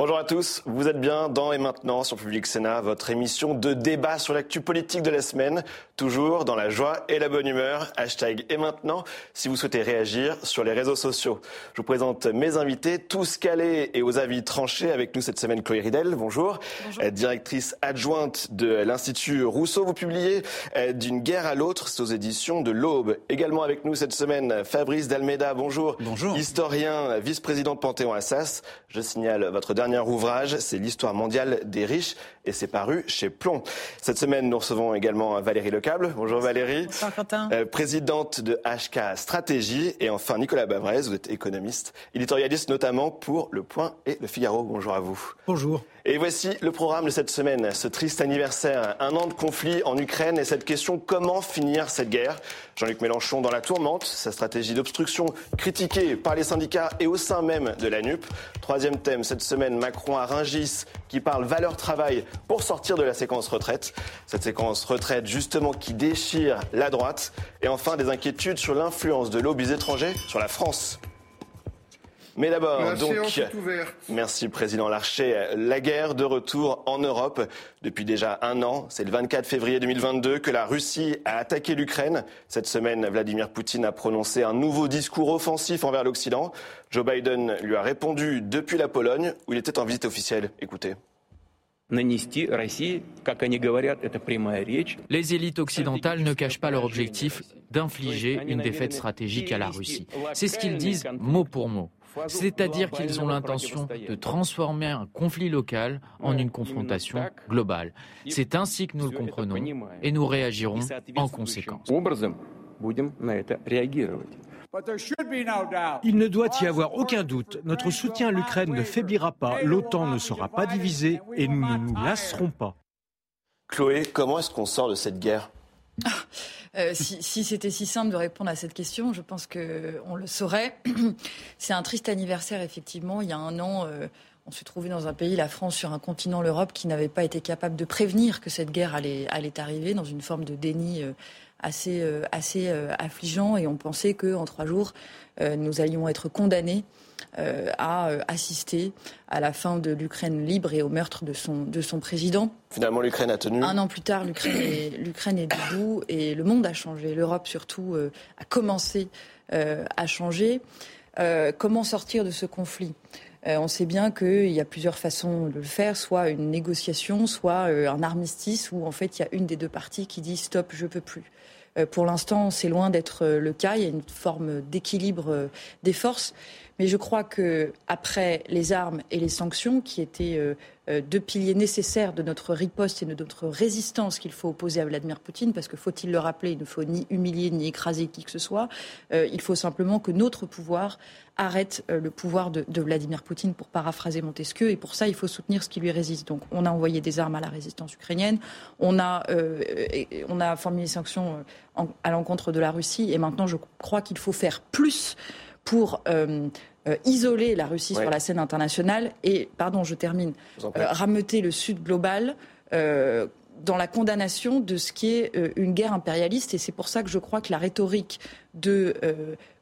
Bonjour à tous, vous êtes bien dans et maintenant sur Public Sénat, votre émission de débat sur l'actu politique de la semaine, toujours dans la joie et la bonne humeur. Hashtag et maintenant, si vous souhaitez réagir sur les réseaux sociaux. Je vous présente mes invités, tous calés et aux avis tranchés. Avec nous cette semaine, Chloé Ridel, bonjour. bonjour. Directrice adjointe de l'Institut Rousseau, vous publiez euh, D'une guerre à l'autre, c'est aux éditions de l'Aube. Également avec nous cette semaine, Fabrice Dalmeda, bonjour. Bonjour. Historien, vice-président de Panthéon-Assas. Je signale votre dernier ouvrage, c'est l'histoire mondiale des riches et c'est paru chez Plomb. Cette semaine, nous recevons également Valérie Lecable. Bonjour Valérie. Bonjour Quentin. Euh, présidente de HK Stratégie et enfin Nicolas Bavrez, vous êtes économiste, éditorialiste notamment pour Le Point et Le Figaro. Bonjour à vous. Bonjour. Et voici le programme de cette semaine, ce triste anniversaire, un an de conflit en Ukraine et cette question comment finir cette guerre? Jean-Luc Mélenchon dans la tourmente, sa stratégie d'obstruction critiquée par les syndicats et au sein même de la NUP. Troisième thème cette semaine, Macron à Ringis qui parle valeur travail pour sortir de la séquence retraite. Cette séquence retraite justement qui déchire la droite. Et enfin des inquiétudes sur l'influence de lobbies étrangers sur la France. Mais d'abord, donc, merci Président Larcher. La guerre de retour en Europe depuis déjà un an. C'est le 24 février 2022 que la Russie a attaqué l'Ukraine. Cette semaine, Vladimir Poutine a prononcé un nouveau discours offensif envers l'Occident. Joe Biden lui a répondu depuis la Pologne, où il était en visite officielle. Écoutez. Les élites occidentales ne cachent pas leur objectif d'infliger une défaite stratégique à la Russie. C'est ce qu'ils disent mot pour mot. C'est-à-dire qu'ils ont l'intention de transformer un conflit local en une confrontation globale. C'est ainsi que nous le comprenons et nous réagirons en conséquence. Il ne doit y avoir aucun doute. Notre soutien à l'Ukraine ne faiblira pas, l'OTAN ne sera pas divisée et nous ne nous lasserons pas. Chloé, comment est-ce qu'on sort de cette guerre? Euh, si, c'était si simple de répondre à cette question, je pense qu'on le saurait. C'est un triste anniversaire, effectivement. Il y a un an, euh, on s'est trouvé dans un pays, la France, sur un continent, l'Europe, qui n'avait pas été capable de prévenir que cette guerre allait, arriver dans une forme de déni. Euh, assez, assez affligeant et on pensait qu'en trois jours, nous allions être condamnés a euh, assisté à la fin de l'Ukraine libre et au meurtre de son, de son président. Finalement, l'Ukraine a tenu. Un an plus tard, l'Ukraine est, l'Ukraine est debout et le monde a changé. L'Europe, surtout, euh, a commencé à changer. comment sortir de ce conflit? On sait bien qu'il y a plusieurs façons de le faire, soit une négociation, soit un armistice où en fait il y a une des deux parties qui dit stop, je peux plus. pour l'instant, c'est loin d'être le cas. Il y a une forme d'équilibre des forces. Mais je crois que après les armes et les sanctions, qui étaient euh, euh, deux piliers nécessaires de notre riposte et de notre résistance qu'il faut opposer à Vladimir Poutine, parce que faut-il le rappeler, il ne faut ni humilier ni écraser qui que ce soit. Euh, il faut simplement que notre pouvoir arrête le pouvoir de, Vladimir Poutine, pour paraphraser Montesquieu. Et pour ça, il faut soutenir ce qui lui résiste. Donc, on a envoyé des armes à la résistance ukrainienne, on a, on a formulé des sanctions à l'encontre de la Russie, et maintenant, je crois qu'il faut faire plus pour euh, euh, isoler la Russie sur la scène internationale et, pardon, je termine, euh, rameuter le Sud global dans la condamnation de ce qui est une guerre impérialiste. Et c'est pour ça que je crois que la rhétorique de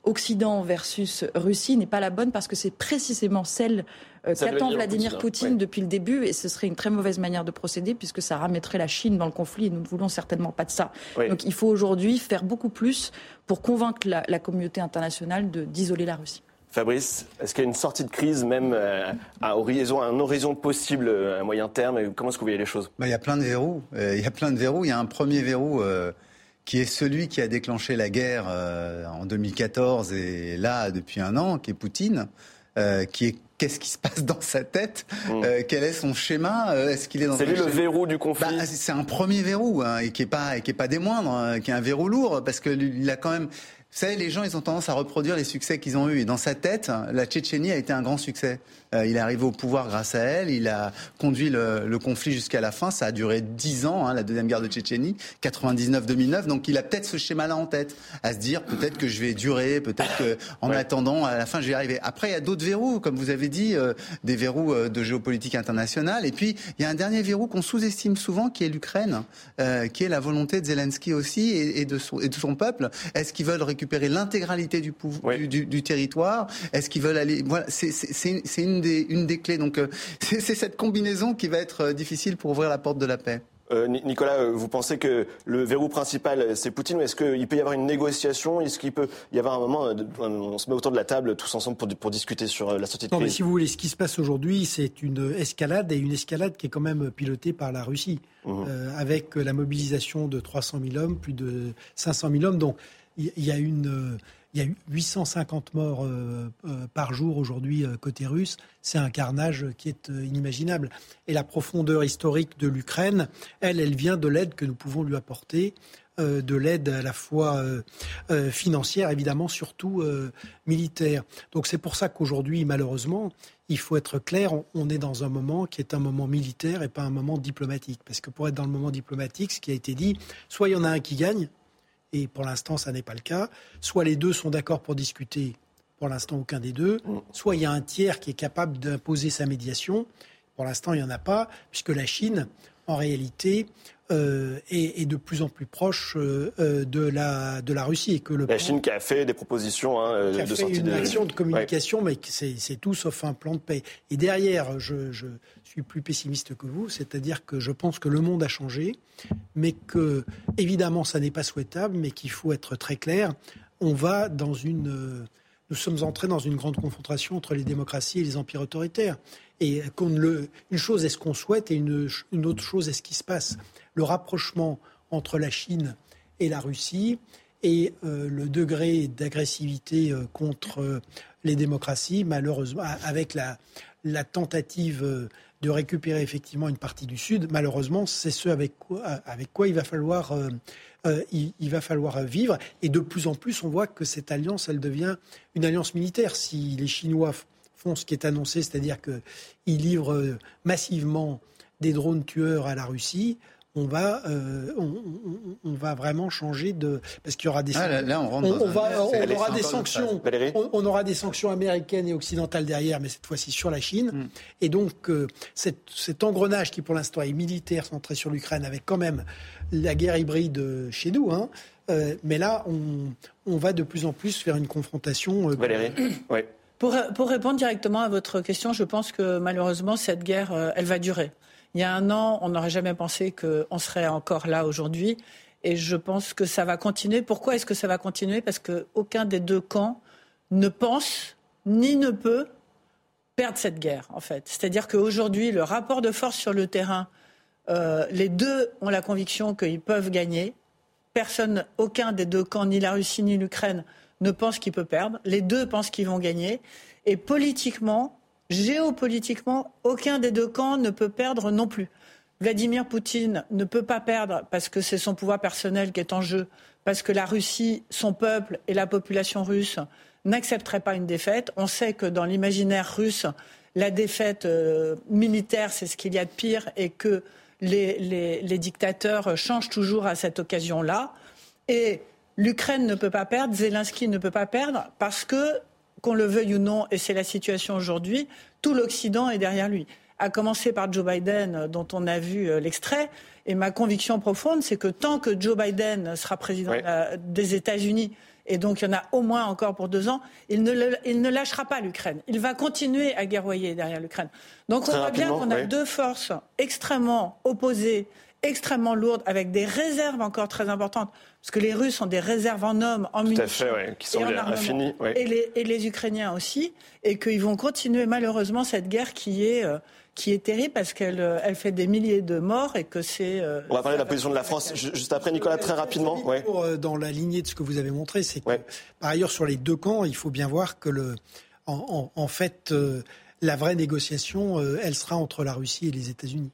Occident versus Russie n'est pas la bonne, parce que c'est précisément celle qu'attend Vladimir Poutine, depuis le début, et ce serait une très mauvaise manière de procéder, puisque ça ramettrait la Chine dans le conflit, et nous ne voulons certainement pas de ça. Donc il faut aujourd'hui faire beaucoup plus pour convaincre la, communauté internationale d'isoler la Russie. Fabrice, est-ce qu'il y a une sortie de crise même euh, à horizon, un horizon possible euh, à moyen terme Comment est-ce que vous voyez les choses? Bah, Il y a plein de verrous. Euh, il y a plein de verrous. Il y a un premier verrou qui est celui qui a déclenché la guerre en 2014 et là depuis un an, qui est Poutine, qui est qu'est-ce qui se passe dans sa tête, mmh. quel est son schéma, est-ce qu'il est dans C'est lui le verrou du conflit. Bah, c'est un premier verrou hein, et qui est pas qui est pas des moindres, hein, qui est un verrou lourd parce que il a quand même vous savez, les gens, ils ont tendance à reproduire les succès qu'ils ont eus. Et dans sa tête, la Tchétchénie a été un grand succès. Euh, il est arrivé au pouvoir grâce à elle. Il a conduit le, conflit jusqu'à la fin. Ça a duré dix ans, hein, la deuxième guerre de Tchétchénie, 99-2009. Donc il a peut-être ce schéma-là en tête, à se dire peut-être que je vais durer, peut-être que en attendant, à la fin, je vais arriver. Après, il y a d'autres verrous, comme vous avez dit, euh, des verrous euh, de géopolitique internationale. Et puis, il y a un dernier verrou qu'on sous-estime souvent, qui est l'Ukraine, qui est la volonté de Zelensky aussi et, de, son, et de son peuple. Est-ce qu'ils veulent récupérer l'intégralité du, du, territoire? Est-ce qu'ils veulent aller Voilà, c'est une des, une des clés. Donc c'est cette combinaison qui va être difficile pour ouvrir la porte de la paix. Euh, Nicolas, euh, vous pensez que le verrou principal, euh, c'est Poutine, ou est-ce qu'il peut y avoir une négociation? Est-ce qu'il peut y avoir un moment, on se met autour de la table tous ensemble pour, discuter sur la sortie de non, mais si vous voulez, ce qui se passe aujourd'hui, c'est une escalade, et une escalade qui est quand même pilotée par la Russie, mmh. avec la mobilisation de 300 000 hommes, plus de 500 000 hommes. Donc, il y, a une il y a 850 morts euh, euh, par jour aujourd'hui euh, côté russe. C'est un carnage qui est inimaginable. Et la profondeur historique de l'Ukraine, elle, elle vient de l'aide que nous pouvons lui apporter de l'aide à la fois financière, évidemment, surtout militaire. Donc c'est pour ça qu'aujourd'hui, malheureusement, il faut être clair, on est dans un moment qui est un moment militaire et pas un moment diplomatique. Parce que pour être dans le moment diplomatique, ce qui a été dit, soit il y en a un qui gagne, et pour l'instant, ça n'est pas le cas. Soit les deux sont d'accord pour discuter, pour l'instant, aucun des deux. Mm. Soit il y a un tiers qui est capable d'imposer sa médiation. Pour l'instant, il n'y en a pas, puisque la Chine, en réalité, euh, est, de plus en plus proche euh, euh, de, la, de la Russie. Et que le la Chine qui a fait des propositions hein, qui a de fait une action de communication, mais c'est tout sauf un plan de paix. Et derrière, je, je suis plus pessimiste que vous, c'est-à-dire que je pense que le monde a changé, mais que, évidemment, ça n'est pas souhaitable, mais qu'il faut être très clair. On va dans une. Nous sommes entrés dans une grande confrontation entre les démocraties et les empires autoritaires. Et le, une chose est ce qu'on souhaite et une, autre chose est ce qui se passe le rapprochement entre la Chine et la Russie et euh, le degré d'agressivité euh, contre euh, les démocraties, malheureusement, avec la, tentative de récupérer effectivement une partie du Sud, malheureusement, c'est ce avec quoi, avec quoi il va falloir, il, va falloir vivre. Et de plus en plus, on voit que cette alliance, elle devient une alliance militaire. Si les Chinois font ce qui est annoncé, c'est-à-dire qu'ils livrent massivement des drones tueurs à la Russie, on va, euh, on, va vraiment changer de parce qu'il y aura des ah, là, on, aura des sanctions on, aura des sanctions américaines et occidentales derrière mais cette fois-ci sur la Chine hmm. et donc euh, cet, engrenage qui pour l'instant est militaire centré sur l'Ukraine avec quand même la guerre hybride chez nous hein, euh, mais là on, va de plus en plus faire une confrontation Valérie oui. Pour, répondre directement à votre question je pense que malheureusement cette guerre elle va durer il y a un an, on n'aurait jamais pensé qu'on serait encore là aujourd'hui. Et je pense que ça va continuer. Pourquoi est-ce que ça va continuer? Parce qu'aucun des deux camps ne pense ni ne peut perdre cette guerre, en fait. C'est-à-dire qu'aujourd'hui, le rapport de force sur le terrain, euh, les deux ont la conviction qu'ils peuvent gagner. Personne, aucun des deux camps, ni la Russie ni l'Ukraine, ne pense qu'il peut perdre. Les deux pensent qu'ils vont gagner. Et politiquement, géopolitiquement, aucun des deux camps ne peut perdre non plus. Vladimir Poutine ne peut pas perdre parce que c'est son pouvoir personnel qui est en jeu, parce que la Russie, son peuple et la population russe n'accepteraient pas une défaite. On sait que dans l'imaginaire russe, la défaite euh, militaire, c'est ce qu'il y a de pire et que les, les dictateurs changent toujours à cette occasion-là. Et l'Ukraine ne peut pas perdre, Zelensky ne peut pas perdre parce que qu'on le veuille ou non, et c'est la situation aujourd'hui, tout l'Occident est derrière lui. À commencer par Joe Biden, euh, dont on a vu euh, l'extrait. Et ma conviction profonde, c'est que tant que Joe Biden sera président des États-Unis, et donc il y en a au moins encore pour deux ans, il ne, il ne lâchera pas l'Ukraine. Il va continuer à guerroyer derrière l'Ukraine. Donc on voit bien qu'on a deux forces extrêmement opposées extrêmement lourde, avec des réserves encore très importantes, parce que les Russes ont des réserves en hommes, en munitions, qui sont et, infinies, et, les, et, les, Ukrainiens aussi, et qu'ils vont continuer malheureusement cette guerre qui est euh, qui est terrible parce qu'elle euh, elle fait des milliers de morts et que c'est. Euh, On va parler de la position de la France juste après, Nicolas, très rapidement. Ouais. Dans la lignée de ce que vous avez montré, c'est que par ailleurs sur les deux camps, il faut bien voir que le, en, en, en fait, la vraie négociation, elle sera entre la Russie et les États-Unis.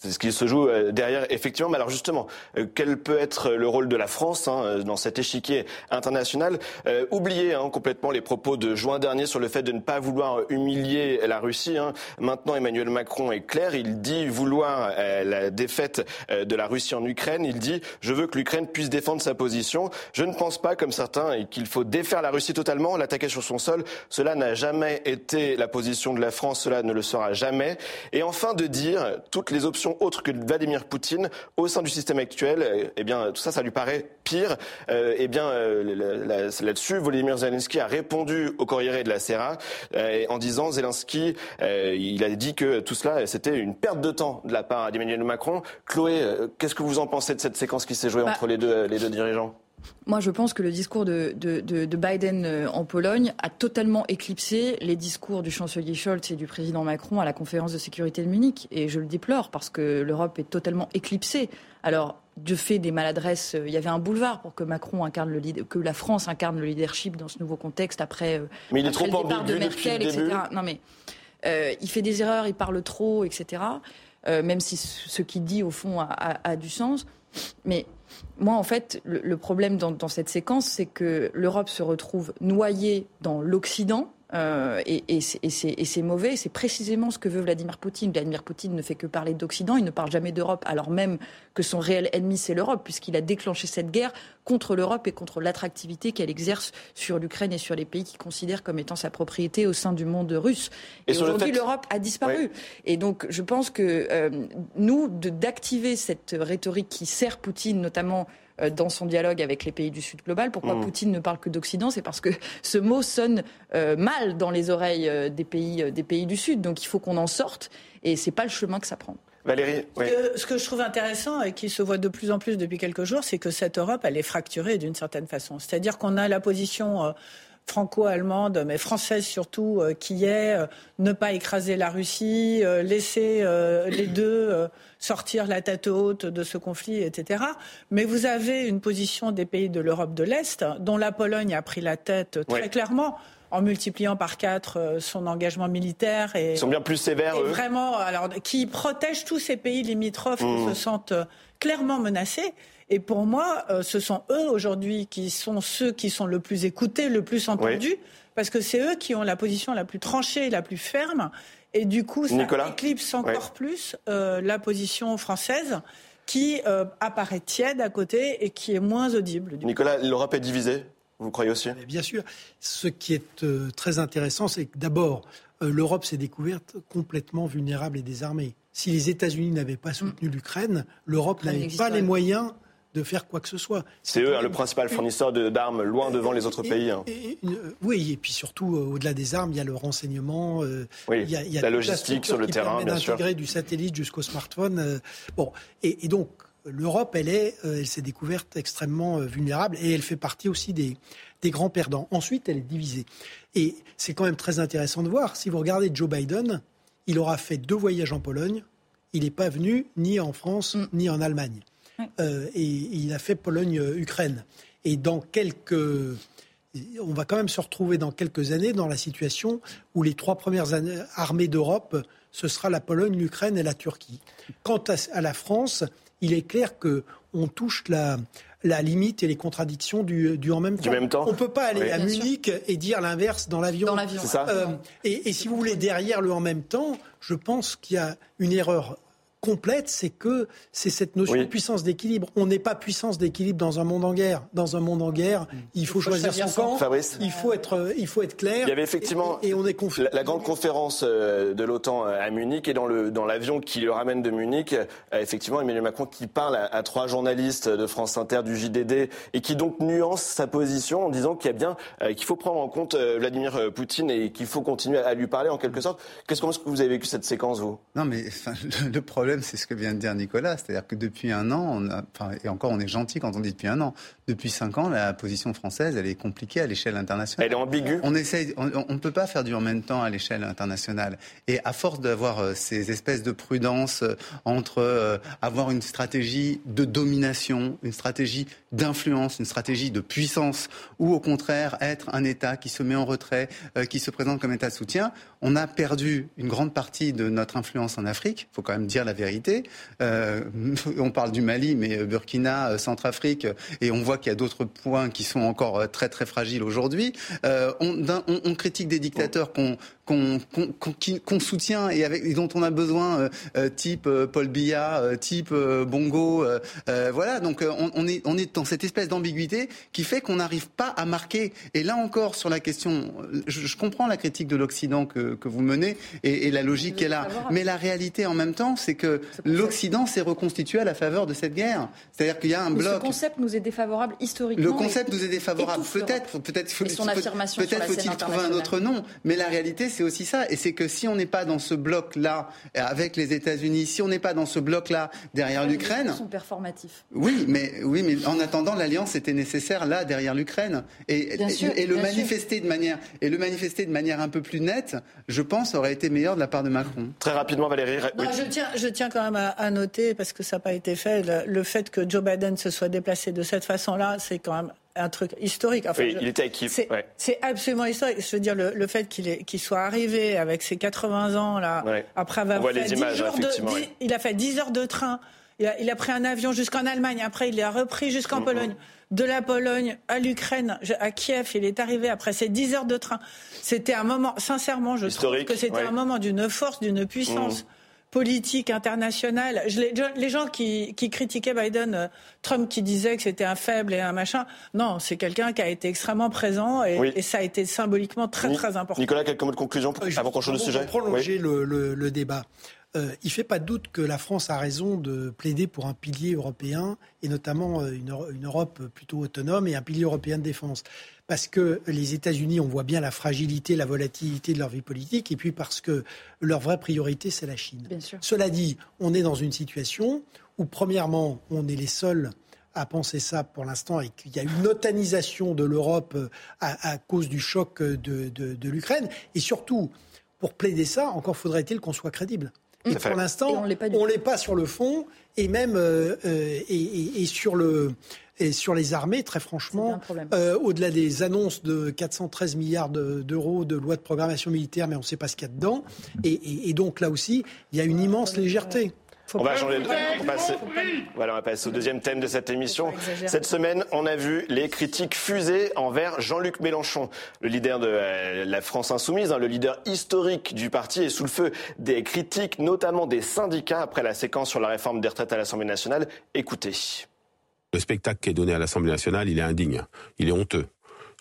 C'est ce qui se joue euh, derrière, effectivement. Mais alors justement, euh, quel peut être le rôle de la France hein, euh, dans cet échiquier international euh, Oubliez hein, complètement les propos de juin dernier sur le fait de ne pas vouloir humilier la Russie. Hein. Maintenant, Emmanuel Macron est clair. Il dit vouloir la défaite de la Russie en Ukraine. Il dit je veux que l'Ukraine puisse défendre sa position. Je ne pense pas, comme certains, qu'il faut défaire la Russie totalement, l'attaquer sur son sol. Cela n'a jamais été la position de la France. Cela ne le sera jamais. Et enfin, de dire toutes les options solution autre que Vladimir Poutine au sein du système actuel, eh bien, tout ça, ça lui paraît pire. eh bien, là-dessus, Volodymyr Zelensky a répondu au Corriere de la Sera en disant Zelensky, il a dit que tout cela, c'était une perte de temps de la part d'Emmanuel Macron. Chloé, qu'est-ce que vous en pensez de cette séquence qui s'est jouée bah, entre les deux, les deux dirigeants? Moi, je pense que le discours de, Biden euh, en Pologne a totalement éclipsé les discours du chancelier Scholz et du président Macron à la conférence de sécurité de Munich. Et je le déplore parce que l'Europe est totalement éclipsée. Alors, de fait des maladresses, euh, il y avait un boulevard pour que Macron incarne le que la France incarne le leadership dans ce nouveau contexte après, euh, mais il est trop le départ de Merkel, etc. Non mais il fait des erreurs, il parle trop, etc. même si ce qu'il dit au fond a du sens. Mais moi, en fait, le, problème dans, cette séquence, c'est que l'Europe se retrouve noyée dans l'Occident, euh, et, c'est mauvais. C'est précisément ce que veut Vladimir Poutine. Vladimir Poutine ne fait que parler d'Occident, il ne parle jamais d'Europe, alors même que son réel ennemi, c'est l'Europe, puisqu'il a déclenché cette guerre contre l'Europe et contre l'attractivité qu'elle exerce sur l'Ukraine et sur les pays qu'il considère comme étant sa propriété au sein du monde russe. Et, aujourd'hui, l'Europe a disparu. Et donc, je pense que euh, nous, d'activer cette rhétorique qui sert Poutine, notamment dans son dialogue avec les pays du Sud global. Pourquoi mmh. Poutine ne parle que d'Occident? C'est parce que ce mot sonne euh, mal dans les oreilles euh, des pays, des pays du Sud. Donc il faut qu'on en sorte et c'est pas le chemin que ça prend. Valérie, ce que je trouve intéressant et qui se voit de plus en plus depuis quelques jours, c'est que cette Europe, elle est fracturée d'une certaine façon. C'est-à-dire qu'on a la position franco-allemande, mais française surtout, qui est ne pas écraser la Russie, laisser les deux sortir la tête haute de ce conflit, etc. Mais vous avez une position des pays de l'Europe de l'Est, dont la Pologne a pris la tête très clairement en multipliant par quatre euh, son engagement militaire et ils sont bien plus sévères eux. vraiment alors qui protègent tous ces pays limitrophes qui mmh. se sentent euh, clairement menacés et pour moi euh, ce sont eux aujourd'hui qui sont ceux qui sont le plus écoutés le plus entendus parce que c'est eux qui ont la position la plus tranchée la plus ferme et du coup, ça éclipse encore plus euh, la position française qui euh, apparaît tiède à côté et qui est moins audible. Nicolas, l'Europe est divisée vous croyez aussi? Bien sûr. Ce qui est euh, très intéressant, c'est que d'abord, l'Europe s'est découverte complètement vulnérable et désarmée. Si les États-Unis n'avaient pas soutenu mm. l'Ukraine, l'Europe n'avait pas les moyens de faire quoi que ce soit. C'est eux hein, le principal fournisseur d'armes, loin devant les autres pays. Hein. oui, et puis surtout, euh, au-delà des armes, il y a le renseignement, euh, il, y a, la logistique sur le qui terrain, bien sûr. du satellite jusqu'au smartphone. Euh, bon, et, donc l'Europe, elle est, elle s'est découverte extrêmement vulnérable et elle fait partie aussi des, des grands perdants. Ensuite, elle est divisée. Et c'est quand même très intéressant de voir. Si vous regardez Joe Biden, il aura fait deux voyages en Pologne. Il n'est pas venu ni en France mm. ni en Allemagne. Euh, et, il a fait Pologne-Ukraine. Et dans quelques on va quand même se retrouver dans quelques années dans la situation où les trois premières armées d'Europe, ce sera la Pologne, l'Ukraine et la Turquie. Quant à, la France, il est clair que on touche la, la limite et les contradictions du, en même temps. On ne peut pas aller à Munich et dire l'inverse dans l'avion. Euh, et, et, si vous voulez, derrière le en même temps, je pense qu'il y a une erreur complète, c'est que c'est cette notion de puissance d'équilibre. On n'est pas puissance d'équilibre dans un monde en guerre. Dans un monde en guerre, il faut, choisir, son camp. Il faut être, il faut être clair. Il y avait effectivement et, on est la, grande conférence euh, de l'OTAN euh, à Munich et dans le dans l'avion qui le ramène de Munich, euh, effectivement Emmanuel Macron qui parle à, trois journalistes de France Inter, du JDD et qui donc nuance sa position en disant qu'il y a bien qu'il faut prendre en compte Vladimir Poutine et qu'il faut continuer à, lui parler en quelque sorte. Qu'est-ce que vous avez vécu cette séquence vous? Non mais le problème c'est ce que vient de dire Nicolas. C'est-à-dire que depuis un an, et encore on est gentil quand on dit depuis un an, depuis cinq ans, la position française, elle est compliquée à l'échelle internationale. Elle est ambiguë. On essaye, on ne peut pas faire du en même temps à l'échelle internationale. Et à force d'avoir euh, ces espèces de prudence euh, entre euh, avoir une stratégie de domination, une stratégie d'influence, une stratégie de puissance, ou au contraire être un État qui se met en retrait, qui se présente comme État de soutien, on a perdu une grande partie de notre influence en Afrique. Il faut quand même dire la vérité. Euh, on parle du Mali, mais Burkina, Centrafrique, et on voit qu'il y a d'autres points qui sont encore euh, très très fragiles aujourd'hui. on, critique des dictateurs qu'on qu'on soutient et, avec, dont on a besoin, type Paul Biya, type Bongo. voilà, donc on, est, on est dans cette espèce d'ambiguïté qui fait qu'on n'arrive pas à marquer. Et là encore, sur la question, je, je comprends la critique de l'Occident que, que, vous menez et, et la logique est là. Mais la réalité en même temps, c'est que l'Occident s'est reconstitué à la faveur de cette guerre. C'est-à-dire qu'il y a un bloc. Le concept nous est défavorable historiquement. Le concept nous est défavorable. Peut-être, peut-être, peut-être faut-il trouver un autre nom. Mais la réalité, c'est aussi ça. Et c'est que si on n'est pas dans ce bloc-là avec les États-Unis, si on n'est pas dans ce bloc-là derrière l'Ukraine, sont performatifs. Oui, mais oui, mais en attendant, l'alliance était nécessaire là derrière l'Ukraine. Et, et, le manifester de manière et le manifester de manière un peu plus nette, je pense, aurait été meilleur de la part de Macron. Très rapidement, Valérie. je tiens, je tiens quand même à, noter parce que ça n'a pas été fait le, fait que Joe Biden se soit déplacé de cette c'est quand même un truc historique. oui, il était acquis. C'est absolument historique. Je veux dire, le, fait qu'il soit arrivé avec ses 80 ans, là, après avoir fait 10 jours de, il a fait 10 heures de train. Il a, pris un avion jusqu'en Allemagne. Après, il a repris jusqu'en. Pologne. De la Pologne à l'Ukraine, à Kiev, il est arrivé après ces 10 heures de train. C'était un moment, sincèrement, je trouve que c'était un moment d'une force, d'une puissance. Mm politique internationale. les gens qui, critiquaient Biden, euh, Trump qui disait que c'était un faible et un machin, non, c'est quelqu'un qui a été extrêmement présent et, ça a été symboliquement très très important. Nicolas, quelques mots de conclusion euh, avant qu'on change de sujet? Prolonger le, débat. Euh, il ne fait pas de doute que la France a raison de plaider pour un pilier européen et notamment une, une Europe plutôt autonome et un pilier européen de défense parce que les États-Unis, on voit bien la fragilité, la volatilité de leur vie politique, et puis parce que leur vraie priorité, c'est la Chine. Cela dit, on est dans une situation où, premièrement, on est les seuls à penser ça pour l'instant et qu'il y a une otanisation de l'Europe euh, à, cause du choc de, l'Ukraine. Et surtout, pour plaider ça, encore faudrait-il qu'on soit crédible. Et pour l'instant, on ne l'est pas sur le fond et même euh, euh, et, sur le et sur les armées, très franchement, euh, au-delà des annonces de 413 milliards d'euros de loi de programmation militaire, mais on ne sait pas ce qu'il y a dedans. Et, donc là aussi, il y a une immense légèreté. On va changer on passer, voilà, on va passer au deuxième thème de cette émission. Cette semaine, on a vu les critiques fusées envers Jean-Luc Mélenchon, le leader de euh, la France insoumise, hein, le leader historique du parti, est sous le feu des critiques, notamment des syndicats après la séquence sur la réforme des retraites à l'Assemblée nationale. Écoutez. Le spectacle qui est donné à l'Assemblée nationale, il est indigne, il est honteux.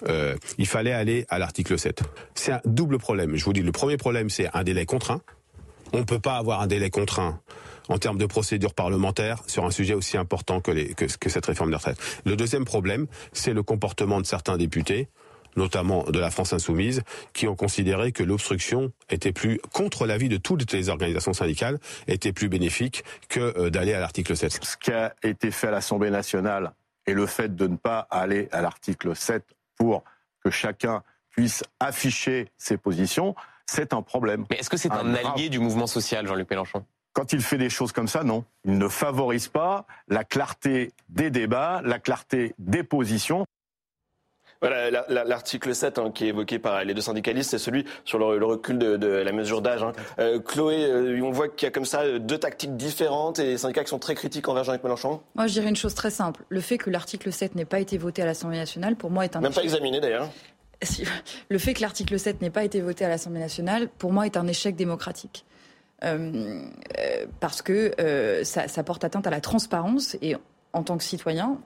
Euh, il fallait aller à l'article 7. C'est un double problème. Je vous dis, le premier problème, c'est un délai contraint. On ne peut pas avoir un délai contraint en termes de procédure parlementaire sur un sujet aussi important que, les, que, que cette réforme des retraites. Le deuxième problème, c'est le comportement de certains députés notamment de la France insoumise, qui ont considéré que l'obstruction était plus, contre l'avis de toutes les organisations syndicales, était plus bénéfique que euh, d'aller à l'article 7. Ce qui a été fait à l'Assemblée nationale et le fait de ne pas aller à l'article 7 pour que chacun puisse afficher ses positions, c'est un problème. Mais est-ce que c'est un, allié du mouvement social, Jean-Luc Mélenchon? Quand il fait des choses comme ça, non. Il ne favorise pas la clarté des débats, la clarté des positions. Voilà, l'article 7 hein, qui est évoqué par les deux syndicalistes, c'est celui sur le, recul de, la mesure d'âge. Hein. Euh, Chloé, euh, on voit qu'il y a comme ça deux tactiques différentes et les syndicats qui sont très critiques envers Jean-Luc Mélenchon. Moi, je dirais une chose très simple. Le fait que l'article 7 n'ait pas été voté à l'Assemblée nationale, pour moi, est un Même pas examiné d'ailleurs. Le fait que l'article 7 n'ait pas été voté à l'Assemblée nationale, pour moi, est un échec démocratique. Euh, parce que ça, ça, porte atteinte à la transparence et en tant que citoyen,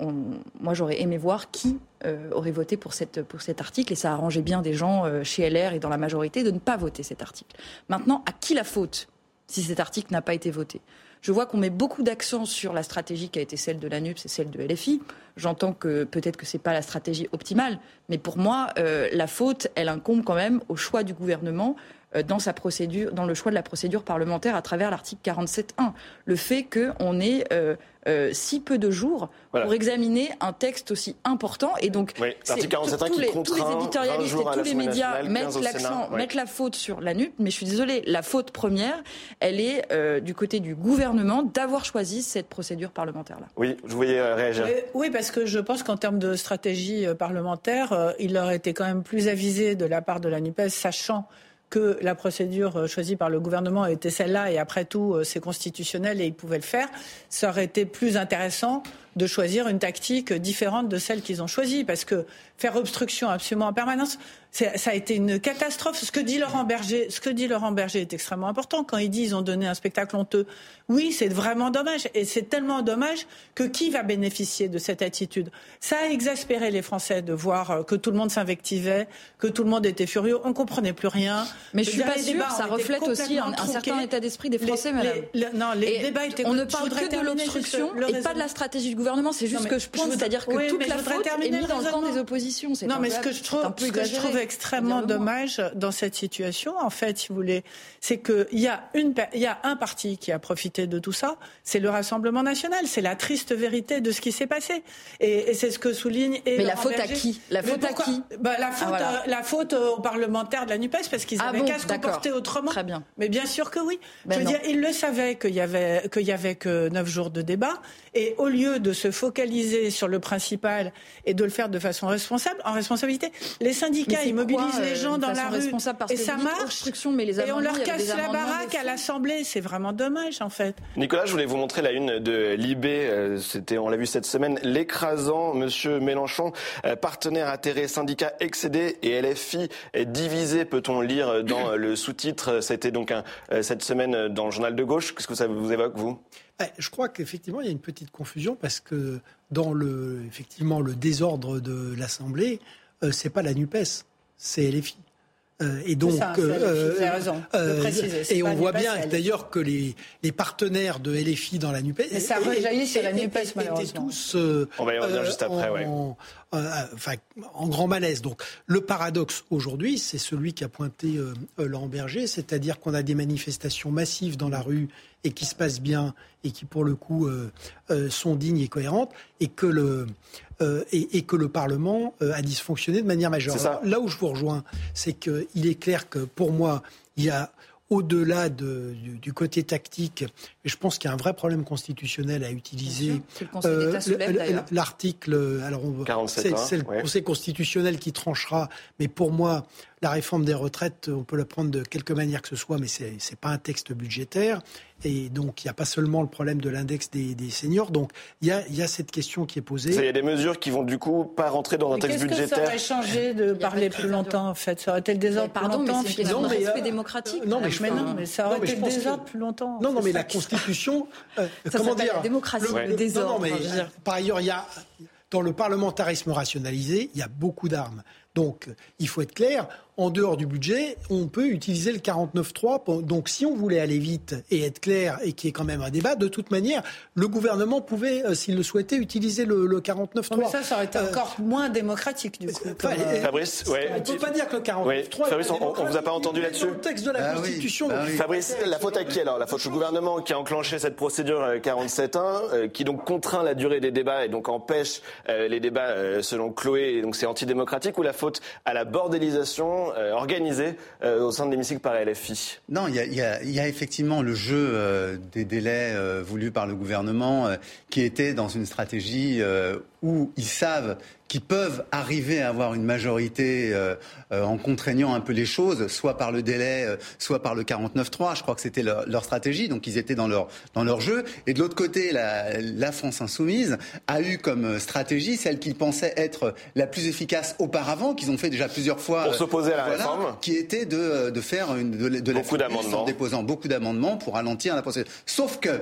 moi j'aurais aimé voir qui euh, aurait voté pour, cet article et ça arrangeait bien des gens euh, chez LR et dans la majorité de ne pas voter cet article. Maintenant, à qui la faute si cet article n'a pas été voté? Je vois qu'on met beaucoup d'accent sur la stratégie qui a été celle de l'ANUPS et celle de LFI. J'entends que peut-être que ce n'est pas la stratégie optimale, mais pour moi, euh, la faute, elle incombe quand même au choix du gouvernement dans sa procédure, dans le choix de la procédure parlementaire à travers l'article 47.1. Le fait qu'on ait euh, si peu de jours pour examiner un texte aussi important. Et donc, oui, tous, les, tous les éditorialistes et tous les médias mettent l'accent, mettent la faute sur la NUP. Mais je suis désolée, la faute première, elle est euh, du côté du gouvernement d'avoir choisi cette procédure parlementaire-là. Oui, je voulais euh, réagir. Oui, parce que je pense qu'en termes de stratégie parlementaire, il aurait été quand même plus avisé de la part de la NUPES, sachant que la procédure euh, choisie par le gouvernement était celle-là et après tout euh, c'est constitutionnel et ils pouvaient le faire, ça aurait été plus intéressant de choisir une tactique différente de celle qu'ils ont choisie. Parce que faire obstruction absolument en permanence, ça a été une catastrophe. Ce que dit Laurent Berger, ce que dit Laurent Berger est extrêmement important quand il dit ils ont donné un spectacle honteux. Oui, c'est vraiment dommage, et c'est tellement dommage que qui va bénéficier de cette attitude? Ça a exaspéré les Français de voir euh, que tout le monde s'invectivait, que tout le monde était furieux, on comprenait plus rien. Mais je suis pas sûre, ça reflète aussi un, certain état d'esprit des Français, madame. non, les débats étaient. On ne parle que de l'obstruction et pas de la stratégie du gouvernement. C'est juste ce que je pense, c'est-à-dire que toute la faute est mise dans le camp des oppositions. Non, mais ce que je trouve, ce que je trouve extrêmement dommage dans cette situation, en fait, si vous voulez, c'est qu'il y, a une, il y a un parti qui a profité de tout ça, c'est le Rassemblement national. C'est la triste vérité de ce qui s'est passé. Et, c'est ce que souligne. Et mais la faute à qui? La faute à qui? Bah, la, faute, ah, la faute aux parlementaires de la NUPES, parce qu'ils ah avaient qu'à se comporter autrement. Très bien. Mais bien sûr que oui. Ben Je veux dire, ils le savaient qu'il y avait, qu'il y avait que neuf jours de débat. Et au lieu de se focaliser sur le principal et de le faire de façon responsable, en responsabilité, les syndicats, ils mobilisent les gens dans la rue et ça marche. Mais les et on leur casse la baraque à l'Assemblée. C'est vraiment dommage, en fait. Nicolas, je voulais vous montrer la une de Libé. Euh, c'était, on l'a vu cette semaine, l'écrasant Monsieur Mélenchon, euh, partenaire atterré, syndicat excédé et LFI divisé, peut-on lire dans le sous-titre. C'était donc un, euh, cette semaine dans le journal de gauche. Qu'est-ce que ça vous évoque, vous? Je crois qu'effectivement, il y a une petite confusion parce que dans le, effectivement, le désordre de l'Assemblée, euh, c'est pas la NUPES, c'est LFI. Euh, et donc, euh, raison euh, et on voit bien d'ailleurs que les, les, partenaires de LFI dans la NUPES. Mais ça rejaillit sur la NUPES, malheureusement. tous. Euh, on va y revenir juste après, en, ouais. Enfin, en grand malaise. Donc, le paradoxe aujourd'hui, c'est celui qu'a pointé Laurent Berger, c'est-à-dire qu'on a des manifestations massives dans la rue et qui se passent bien et qui, pour le coup, sont dignes et cohérentes, et que le euh, et, que le Parlement euh, a dysfonctionné de manière majeure. là où je vous rejoins, c'est qu'il est clair que pour moi, il y a au-delà du, côté tactique, et je pense qu'il y a un vrai problème constitutionnel à utiliser. Euh, l'article, alors c'est le Conseil constitutionnel qui tranchera, mais pour moi, la réforme des retraites, on peut la prendre de quelque manière que ce soit, mais ce n'est pas un texte budgétaire. Et donc, il n'y a pas seulement le problème de l'index des, seniors. Donc, il y a, cette question qui est posée. Il y a des mesures qui vont du coup pas rentrer dans un texte budgétaire. Qu'est-ce que ça aurait changé de parler plus longtemps, en fait? Ça aurait été le désordre plus longtemps mais respect euh, démocratique. Non, mais, non, mais ça aurait été le désordre plus longtemps. Non, non, mais la Constitution... Euh, ça comment dire la démocratie, le, désordre. Non, mais, par ailleurs, il y a... Dans le parlementarisme rationalisé, il y a beaucoup d'armes. Donc, il faut être clair, en dehors du budget, on peut utiliser le 49.3. Donc si on voulait aller vite et être clair et qu'il y ait quand même un débat, de toute manière, le gouvernement pouvait, euh, s'il le souhaitait, utiliser le, le 49.3. Mais ça, ça aurait été euh, encore moins démocratique du coup. Fabrice, ouais. On ne peut pas dire que le 49.3. Fabrice, on, ne vous a pas entendu là-dessus. le texte de la bah Constitution. Bah Fabrice, la faute à qui alors La faute au gouvernement qui a enclenché cette procédure 47.1, euh, qui donc contraint la durée des débats et donc empêche les débats selon Chloé, et donc c'est antidémocratique, ou la faute à la bordélisation euh, organisé euh, au sein de l'hémicycle par LFI Non, il y a, effectivement le jeu euh, des délais voulus par le gouvernement qui était dans une stratégie où ils savent qui peuvent arriver à avoir une majorité euh, euh, en contraignant un peu les choses, soit par le délai, euh, soit par le 49-3. Je crois que c'était leur, leur, stratégie, donc ils étaient dans leur, dans leur jeu. Et de l'autre côté, la, la, France insoumise a eu comme stratégie celle qu'ils pensaient être la plus efficace auparavant, qu'ils ont fait déjà plusieurs fois. Pour s'opposer à la réforme. Qui était de, de faire une, de, de beaucoup d'amendements. en déposant beaucoup d'amendements pour ralentir la procédure. Sauf que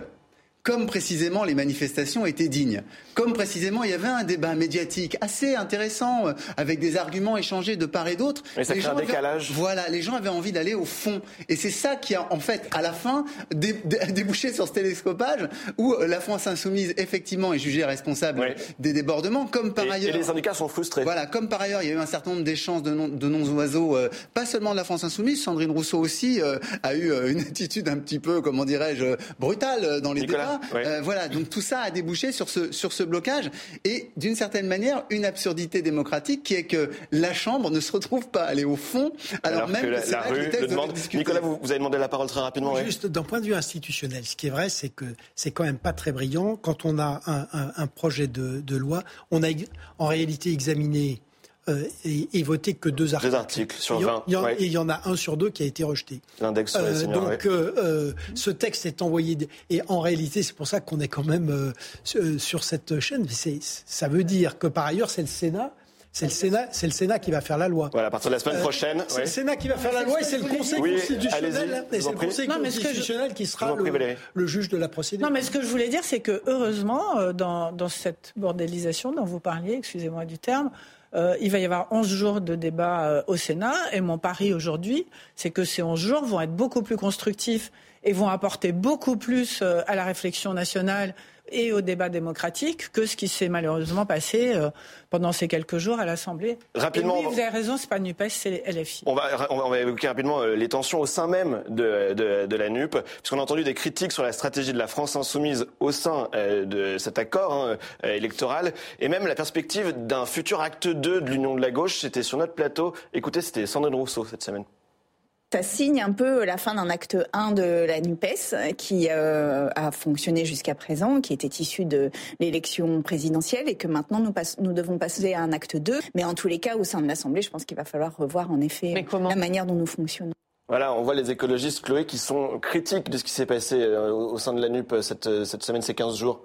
comme précisément les manifestations étaient dignes, comme précisément il y avait un débat médiatique assez intéressant euh, avec des arguments échangés de part et d'autre. Mais ça crée un décalage. voilà, les gens avaient envie d'aller au fond, et c'est ça qui a en fait à la fin débouché sur ce télescopage où euh, la France insoumise effectivement est jugée responsable des débordements, comme par ailleurs. Et les syndicats sont frustrés. Voilà, comme par ailleurs il y a eu un certain nombre d'échanges de, noms oiseaux, euh, pas seulement de la France insoumise, Sandrine Rousseau aussi a eu une attitude un petit peu, comment dirais-je, brutale dans les débats. Euh, voilà, donc tout ça a débouché sur ce, sur ce blocage et d'une certaine manière une absurdité démocratique qui est que la Chambre ne se retrouve pas à aller au fond alors, même que, la, rue le demande. Nicolas, vous, vous, avez demandé la parole très rapidement. Juste d'un point de vue institutionnel, ce qui est vrai, c'est que c'est quand même pas très brillant quand on a un, un, un projet de, de, loi. On a en réalité examiné euh, et, voté que deux articles. Deux articles sur 20. Et il y en a un sur deux qui a été rejeté. L'index sur les Donc ce texte est envoyé et en réalité c'est pour ça qu'on est quand même sur cette chaîne. Ça veut dire que par ailleurs c'est le Sénat c'est le Sénat, c'est le Sénat qui va faire la loi. Voilà, à partir de la semaine euh, prochaine. c'est le Sénat qui va faire la loi et c'est le Conseil constitutionnel, c'est le Conseil constitutionnel qui sera le, juge de la procédure. Non, mais ce que je voulais dire, c'est que heureusement, euh, dans, dans cette bordélisation dont vous parliez, excusez-moi du terme, euh, il va y avoir 11 jours de débat au Sénat. Et mon pari aujourd'hui, c'est que ces 11 jours vont être beaucoup plus constructifs et vont apporter beaucoup plus à la réflexion nationale et au débat démocratique que ce qui s'est malheureusement passé euh, pendant ces quelques jours à l'Assemblée. Rapidement, oui, vous avez raison, c'est pas NUPES, c'est LFI. On va, on va évoquer rapidement euh, les tensions au sein même de, de, de la NUP, puisqu'on a entendu des critiques sur la stratégie de la France insoumise au sein euh, de cet accord hein, électoral, et même la perspective d'un futur acte 2 de l'Union de la gauche. C'était sur notre plateau. Écoutez, c'était Sandrine Rousseau cette semaine. Ça signe un peu la fin d'un acte 1 de la NUPES qui euh, a fonctionné jusqu'à présent, qui était issu de l'élection présidentielle et que maintenant nous, nous, devons passer à un acte 2. Mais en tous les cas, au sein de l'Assemblée, je pense qu'il va falloir revoir en effet la manière dont nous fonctionnons. Voilà, on voit les écologistes, Chloé, qui sont critiques de ce qui s'est passé euh, au sein de la NUP cette, cette semaine, ces 15 jours.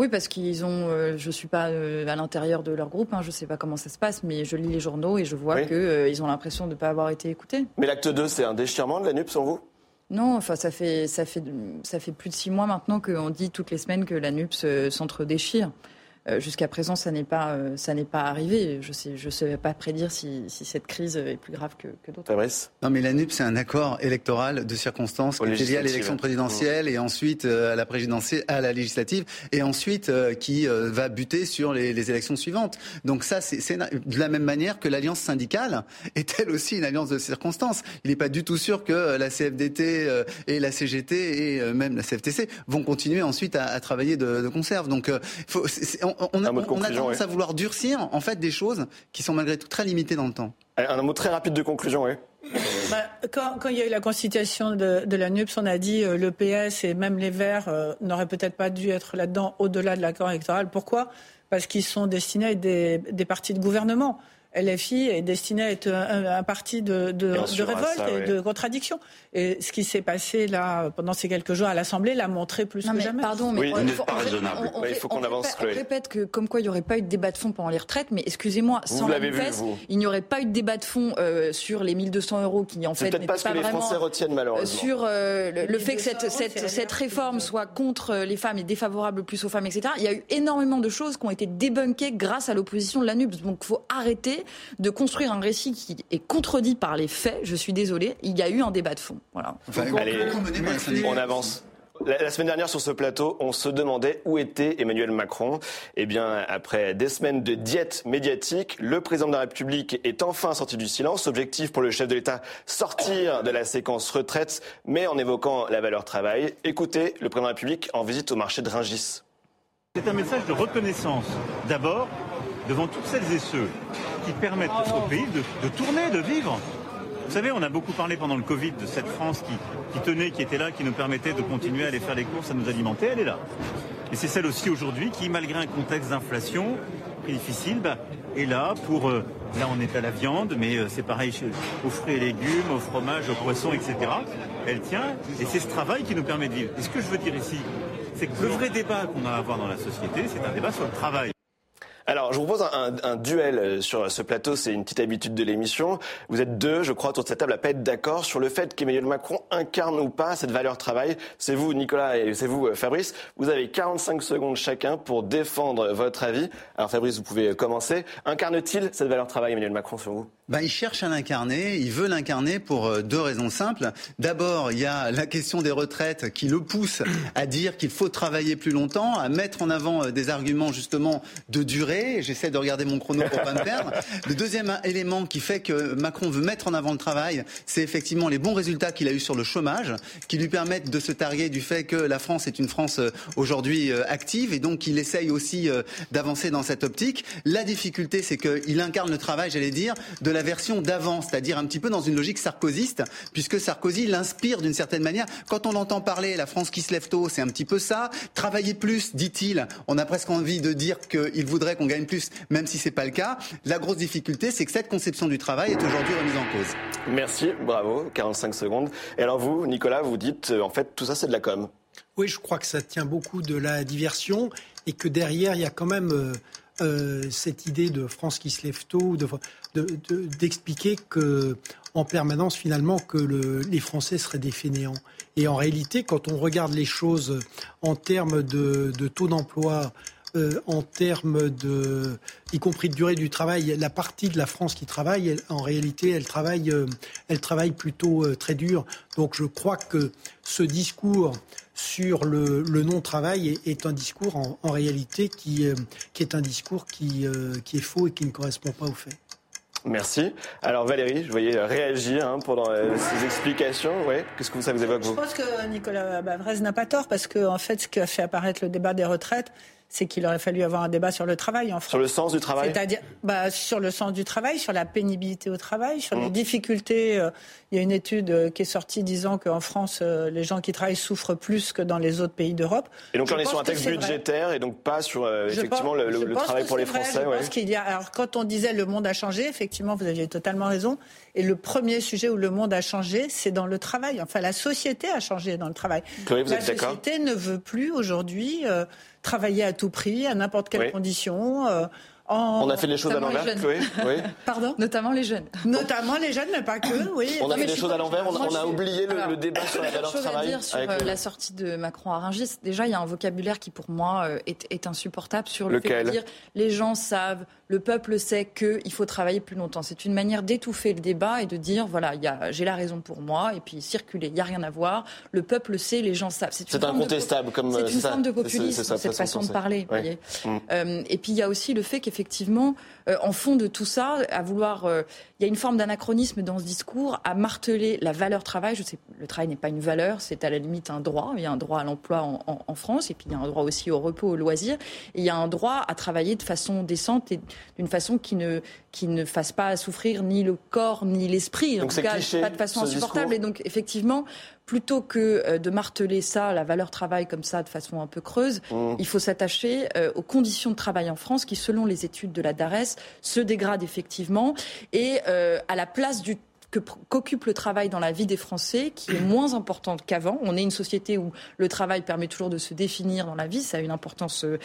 Oui, parce qu'ils ont. Euh, je suis pas euh, à l'intérieur de leur groupe, hein, je sais pas comment ça se passe, mais je lis les journaux et je vois qu'ils euh, ont l'impression de ne pas avoir été écoutés. Mais l'acte 2, c'est un déchirement de la NUP, sans vous? Non, enfin ça fait ça fait ça fait plus de six mois maintenant qu'on dit toutes les semaines que la NUP s'entre-déchire. Euh, jusqu'à présent, ça n'est pas, euh, ça n'est pas arrivé. Je sais, je sais pas prédire si, si cette crise est plus grave que, que d'autres. Non, mais la NUP, c'est un accord électoral de circonstances qui est lié à l'élection présidentielle et ensuite euh, à la présidentielle, à la législative, et ensuite qui va buter sur les, les, élections suivantes. Donc ça, c'est de la même manière que l'alliance syndicale est elle aussi une alliance de circonstances. Il n'est pas du tout sûr que la CFDT et la CGT et même la CFTC vont continuer ensuite à, à travailler de, de conserve. Donc, faut, on, a, tendance à vouloir durcir en fait des choses qui sont malgré tout très limitées dans le temps. Un mot très rapide de conclusion, oui. Bah, quand, il y a eu la constitution de, la NUPS, on a dit euh, le PS et même les Verts euh, n'auraient peut-être pas dû être là-dedans au-delà de l'accord électoral. Pourquoi? Parce qu'ils sont destinés à être des partis de gouvernement. LFI est destiné à être un, parti de, de, révolte et de contradiction. Et ce qui s'est passé là pendant ces quelques jours à l'Assemblée l'a montré plus que jamais. Pardon, mais il faut qu'on avance. On répète que comme quoi il n'y aurait pas eu de débat de fond pendant les retraites, mais excusez-moi, sans la il n'y aurait pas eu de débat de fond euh, sur les 1200 euros qui en fait peut-être pas ce que les Français retiennent malheureusement. Sur euh, le, fait que cette, cette, cette réforme soit contre les femmes et défavorable plus aux femmes, etc. Il y a eu énormément de choses qui ont été débunkées grâce à l'opposition de la NUPS. Donc il faut arrêter de construire un récit qui est contredit par les faits. Je suis désolée, il y a eu un débat de fond. Voilà. on avance. La, semaine dernière, sur ce plateau, on se demandait où était Emmanuel Macron. Eh bien, après des semaines de diète médiatique, le président de la République est enfin sorti du silence. Objectif pour le chef de l'État, sortir de la séquence retraite, mais en évoquant la valeur travail. Écoutez le président de la République en visite au marché de Ringis. C'est un message de reconnaissance. D'abord, devant toutes celles et ceux qui permettent au pays de, tourner, de vivre. Vous savez, on a beaucoup parlé pendant le Covid de cette France qui, tenait, qui était là, qui nous permettait de continuer à aller faire les courses, à nous alimenter. Elle est là. Et c'est celle aussi aujourd'hui qui, malgré un contexte d'inflation très difficile, bah, est là pour. Euh, là, on est à la viande, mais euh, c'est pareil aux fruits et légumes, au fromage, aux poissons, etc. Elle tient, et c'est ce travail qui nous permet de vivre. Et ce que je veux dire ici, c'est que le vrai débat qu'on a à avoir dans la société, c'est un débat sur le travail. Alors, je vous propose un, duel euh, sur ce plateau. C'est une petite habitude de l'émission. Vous êtes deux, je crois, autour de cette table à pas être d'accord sur le fait qu'Emmanuel Macron incarne ou pas cette valeur travail. C'est vous, Nicolas, et c'est vous, euh, Fabrice. Vous avez 45 secondes chacun pour défendre votre avis. Alors, Fabrice, vous pouvez commencer. Incarne-t-il cette valeur travail, Emmanuel Macron, sur vous? Ben, il cherche à l'incarner, il veut l'incarner pour euh, deux raisons simples. D'abord, il y a la question des retraites qui le pousse à dire qu'il faut travailler plus longtemps, à mettre en avant des arguments justement de durée J'essaie de regarder mon chrono pour pas me perdre. Le deuxième élément qui fait que Macron veut mettre en avant le travail, c'est effectivement les bons résultats qu'il a eu sur le chômage, qui lui permettent de se targuer du fait que la France est une France euh, aujourd'hui euh, active et donc il essaye aussi euh, d'avancer dans cette optique. La difficulté, c'est qu'il incarne le travail, j'allais dire, de la la version d'avant, c'est-à-dire un petit peu dans une logique sarkozyste, puisque Sarkozy l'inspire d'une certaine manière. Quand on entend parler la France qui se lève tôt, c'est un petit peu ça. Travailler plus, dit-il. On a presque envie de dire qu'il voudrait qu'on gagne plus, même si c'est pas le cas. La grosse difficulté, c'est que cette conception du travail est aujourd'hui remise en cause. Merci, bravo, 45 secondes. Et alors vous, Nicolas, vous dites, euh, en fait, tout ça c'est de la com. Oui, je crois que ça tient beaucoup de la diversion et que derrière, il y a quand même euh, cette idée de France qui se lève tôt, d'expliquer de, que en permanence finalement que le, les Français seraient des fainéants. Et en réalité, quand on regarde les choses en termes de, taux d'emploi, euh, en termes de, y compris de durée du travail, la partie de la France qui travaille, en réalité, elle travaille, euh, elle travaille plutôt très dur. Donc, je crois que ce discours sur le, le non-travail est, est, un discours en, en réalité qui, euh, qui, est un discours qui, euh, qui est faux et qui ne correspond pas aux faits. Merci. Alors Valérie, je voyais réagir hein, pendant euh, ces explications. Ouais. Qu'est-ce que ça vous évoque vous? Je pense que Nicolas Bavrez n'a pas tort parce que en fait, ce qui a fait apparaître le débat des retraites, c'est qu'il aurait fallu avoir un débat sur le travail en France. Sur le sens du travail C'est-à-dire bah, sur le sens du travail, sur la pénibilité au travail, sur mmh. les difficultés. Euh, il y a une étude euh, qui est sortie disant qu'en France, euh, les gens qui travaillent souffrent plus que dans les autres pays d'Europe. Et donc je on est sur un texte budgétaire vrai. et donc pas sur euh, effectivement pense, le, le travail pour les vrai, Français. Je ouais. pense qu'il y a. Alors quand on disait le monde a changé, effectivement, vous aviez totalement raison. Et le premier sujet où le monde a changé, c'est dans le travail. Enfin, la société a changé dans le travail. Chloé, vous la êtes d'accord? société ne veut plus aujourd'hui euh, travailler à tout prix, à n'importe quelle Oui. condition. euh, en- On a fait les choses à l'envers, Oui. Pardon? Notamment les jeunes. Notamment les jeunes, mais pas que, oui. On a Non, fait les choses à l'envers, on, a oublié le, Alors, le débat sur la valeur chose à travail. dire sur avec euh, le- la sortie de Macron à Rungis. Déjà, il y a un vocabulaire qui, pour moi, euh, est, est insupportable sur le fait Lequel? de dire les gens savent, le peuple sait qu'il faut travailler plus longtemps. C'est une manière d'étouffer le débat et de dire voilà, j'ai la raison pour moi, et puis circuler, il n'y a rien à voir. Le peuple sait, les gens savent. C'est de- incontestable comme euh, c'est une ça. forme de populisme, sa cette façon de penser. parler. vous Ouais. voyez. Mm. Euh, et puis il y a aussi le fait qu'effectivement, euh, en fond de tout ça, à vouloir, euh, il y a une forme d'anachronisme dans ce discours, à marteler la valeur travail. Je sais, le travail n'est pas une valeur, c'est à la limite un droit. Il y a un droit à l'emploi en, en- en France, et puis il y a un droit aussi au repos, au loisir. Et il y a un droit à travailler de façon décente et d'une façon qui ne qui ne fasse pas souffrir ni le corps ni l'esprit. En Donc tout cas, cliché, pas de façon insupportable. discours. Et donc effectivement, plutôt que euh, de marteler ça, la valeur travail comme ça, de façon un peu creuse, Mm. il faut s'attacher euh, aux conditions de travail en France qui, selon les études de la DARES, se dégradent effectivement et euh, à la place du qu'occupe le travail dans la vie des Français, qui est moins importante qu'avant. On est une société où le travail permet toujours de se définir dans la vie. Ça a une importance euh,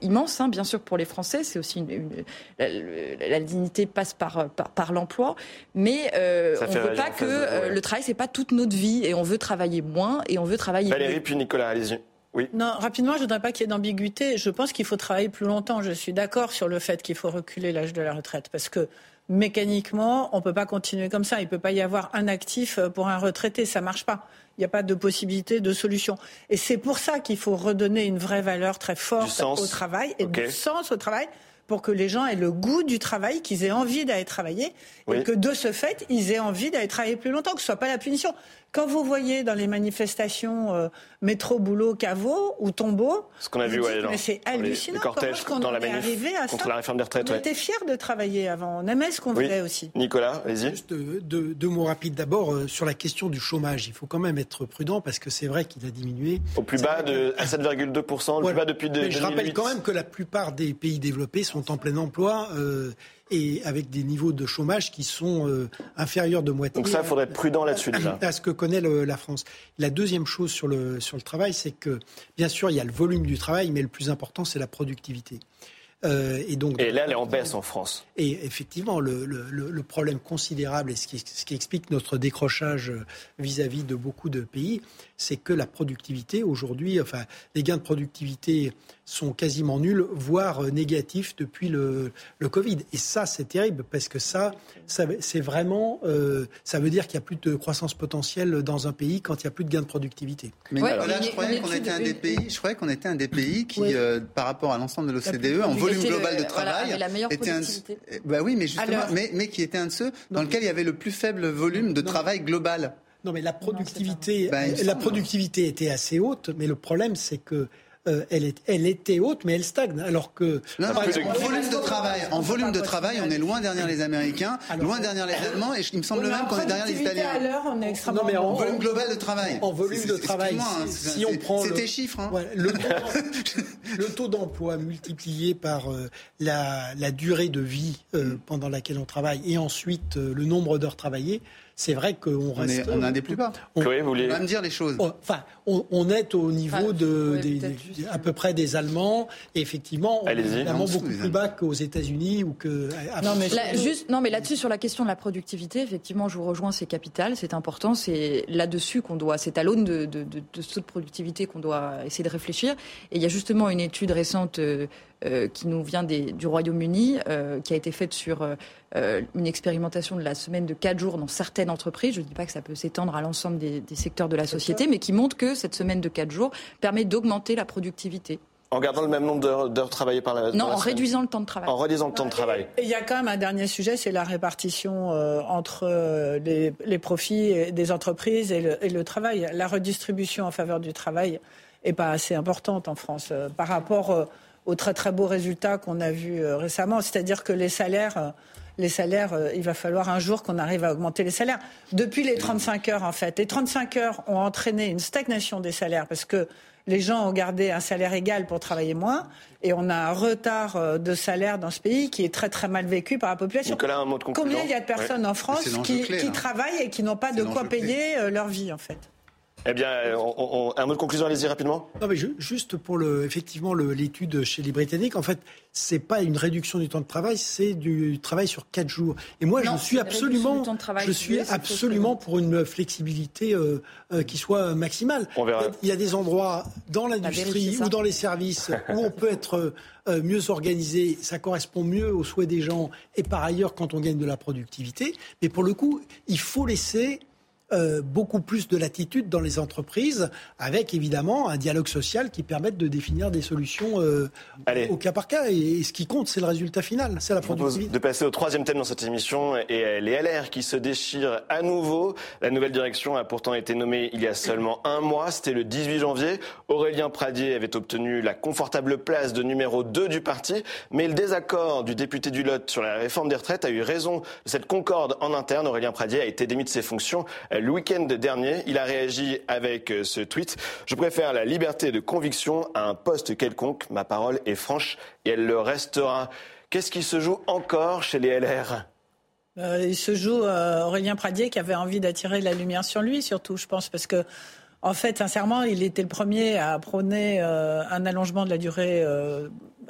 immense, hein, bien sûr, pour les Français. C'est aussi une, une- la, la- la dignité passe par, par, par l'emploi, mais euh, Ça on ne veut pas que de euh, ouais. le travail c'est pas toute notre vie et on veut travailler moins et on veut travailler Valérie mieux. puis Nicolas, allez-y. Oui. Non, rapidement, je voudrais pas qu'il y ait d'ambiguïté. Je pense qu'il faut travailler plus longtemps. Je suis d'accord sur le fait qu'il faut reculer l'âge de la retraite parce que mécaniquement, on peut pas continuer comme ça. Il peut pas y avoir un actif euh, pour un retraité, ça marche pas. Il n'y a pas de possibilité de solution. Et c'est pour ça qu'il faut redonner une vraie valeur très forte au travail et du sens au travail pour que les gens aient le goût du travail, qu'ils aient envie d'aller travailler Oui. et que de ce fait, ils aient envie d'aller travailler plus longtemps, que ce soit pas la punition. Quand vous voyez dans les manifestations euh, métro, boulot, caveau ou tombeau, Ce qu'on a vu, dites, ouais, c'est hallucinant. les cortèges Comment est-ce qu'on dans la manif arrivé à contre ça la réforme des retraites. On ouais. était fiers de travailler avant. On aimait ce qu'on Oui. faisait aussi. Nicolas, allez-y. Juste deux, mots rapides. D'abord, euh, sur la question du chômage, il faut quand même être prudent parce que c'est vrai qu'il a diminué. Au plus bas de à 7,2%, le Voilà. plus bas depuis de, Mais je 2008. rappelle quand même que la plupart des pays développés sont en plein emploi euh, et avec des niveaux de chômage qui sont euh, inférieurs de moitié. Donc ça, il faudrait être prudent là-dessus déjà. à ce que connaît le- la France. La deuxième chose sur le, sur le travail, c'est que, bien sûr, il y a le volume du travail, mais le plus important, c'est la productivité. Euh, et donc, Et là, elle est en baisse en France. et effectivement, le, le- le- le problème considérable et ce qui, ce qui explique notre décrochage euh, vis-à-vis de beaucoup de pays, c'est que la productivité aujourd'hui, enfin, les gains de productivité sont quasiment nuls, voire euh, négatifs depuis le, le Covid. Et ça, c'est terrible parce que ça, ça c'est vraiment, euh, ça veut dire qu'il n'y a plus de croissance potentielle dans un pays quand il n'y a plus de gains de productivité. Mais Ouais, une- je croyais qu'on était un des une- pays, je croyais qu'on était un des pays qui, euh, par rapport à l'ensemble de l'OCDE, en volume global de voilà, travail, la meilleure était un, productivité. bah oui, mais justement, Alors- mais, mais qui était un de ceux dans lequel il y avait le plus faible volume de Non. travail global. Non, mais la productivité, me la productivité était assez haute, mais le problème, c'est que euh, elle, est, elle était haute, mais elle stagne. Alors que non, non, en volume de travail, en volume de travail, on est loin derrière les Américains, loin derrière les Allemands, et il me semble même qu'on est derrière les Italiens. À l'heure, on est extrêmement non, mais en volume global de travail. En volume de travail, si, si on prend c'est tes chiffres. Hein. Le, le, taux d'emploi multiplié par euh, la, la, durée de vie euh, pendant laquelle on travaille, et ensuite euh, le nombre d'heures travaillées c'est vrai qu'on reste. On est, un des plus bas. On, oui, vous voulez... va me dire les choses. Enfin, on, on est au niveau ah, de, des, à peu près des Allemands. Et effectivement, on est évidemment beaucoup plus bas qu'aux États-Unis ou que. Non, mais là, juste, non, mais là-dessus, sur la question de la productivité, effectivement, je vous rejoins, c'est capital, c'est important. C'est là-dessus qu'on doit, c'est à l'aune de, de, de, de ce de productivité qu'on doit essayer de réfléchir. Et il y a justement une étude récente. Euh, euh, qui nous vient des, du Royaume-Uni, euh, qui a été faite sur euh, une expérimentation de la semaine de 4 jours dans certaines entreprises. Je ne dis pas que ça peut s'étendre à l'ensemble des, des, secteurs de la société, mais qui montre que cette semaine de 4 jours permet d'augmenter la productivité. En gardant le même nombre d'heures travaillées par la Non, la en réduisant le temps de travail. En réduisant le temps de travail. Et il y a quand même un dernier sujet, c'est la répartition euh, entre euh, les, les, profits des entreprises et le, et le, travail. La redistribution en faveur du travail est pas assez importante en France euh, par rapport aux très très beaux résultats qu'on a vus euh, récemment. C'est-à-dire que les salaires, euh, les salaires, euh, il va falloir un jour qu'on arrive à augmenter les salaires. Depuis les 35 heures, en fait, les 35 heures ont entraîné une stagnation des salaires parce que les gens ont gardé un salaire égal pour travailler moins et on a un retard de salaire dans ce pays qui est très très mal vécu par la population. Nicolas, un mot de Combien il y a de personnes ouais. en France qui, clé, qui hein. travaillent et qui n'ont pas de quoi payer clé. leur vie en fait? Eh bien, on, on, un mot de conclusion, allez-y rapidement. Non, mais je, juste pour le, effectivement l'étude chez les Britanniques, en fait, c'est pas une réduction du temps de travail, c'est du travail sur quatre jours. Et moi, non, je suis absolument, je suis absolument pour une flexibilité euh, euh, qui soit maximale. On verra. Il y a des endroits dans l'industrie ou dans les services où on peut être euh, mieux organisé, ça correspond mieux aux souhaits des gens et par ailleurs quand on gagne de la productivité. Mais pour le coup, il faut laisser euh, beaucoup plus de latitude dans les entreprises, avec évidemment un dialogue social qui permette de définir des solutions euh, au cas par cas. Et, et ce qui compte, c'est le résultat final, c'est la productivité. de passer au troisième thème dans cette émission, et les LR qui se déchirent à nouveau. La nouvelle direction a pourtant été nommée il y a seulement un mois, c'était le 18 janvier. Aurélien Pradier avait obtenu la confortable place de numéro 2 du parti, mais le désaccord du député du Lot sur la réforme des retraites a eu raison de cette concorde en interne. Aurélien Pradier a été démis de ses fonctions le week-end dernier, il a réagi avec euh, ce tweet. Je préfère la liberté de conviction à un poste quelconque. Ma parole est franche et elle le restera. Qu'est-ce qui se joue encore chez les LR euh, Il se joue euh, Aurélien Pradier qui avait envie d'attirer la lumière sur lui, surtout, je pense, parce que fait, sincèrement, il était le premier à prôner un allongement de la durée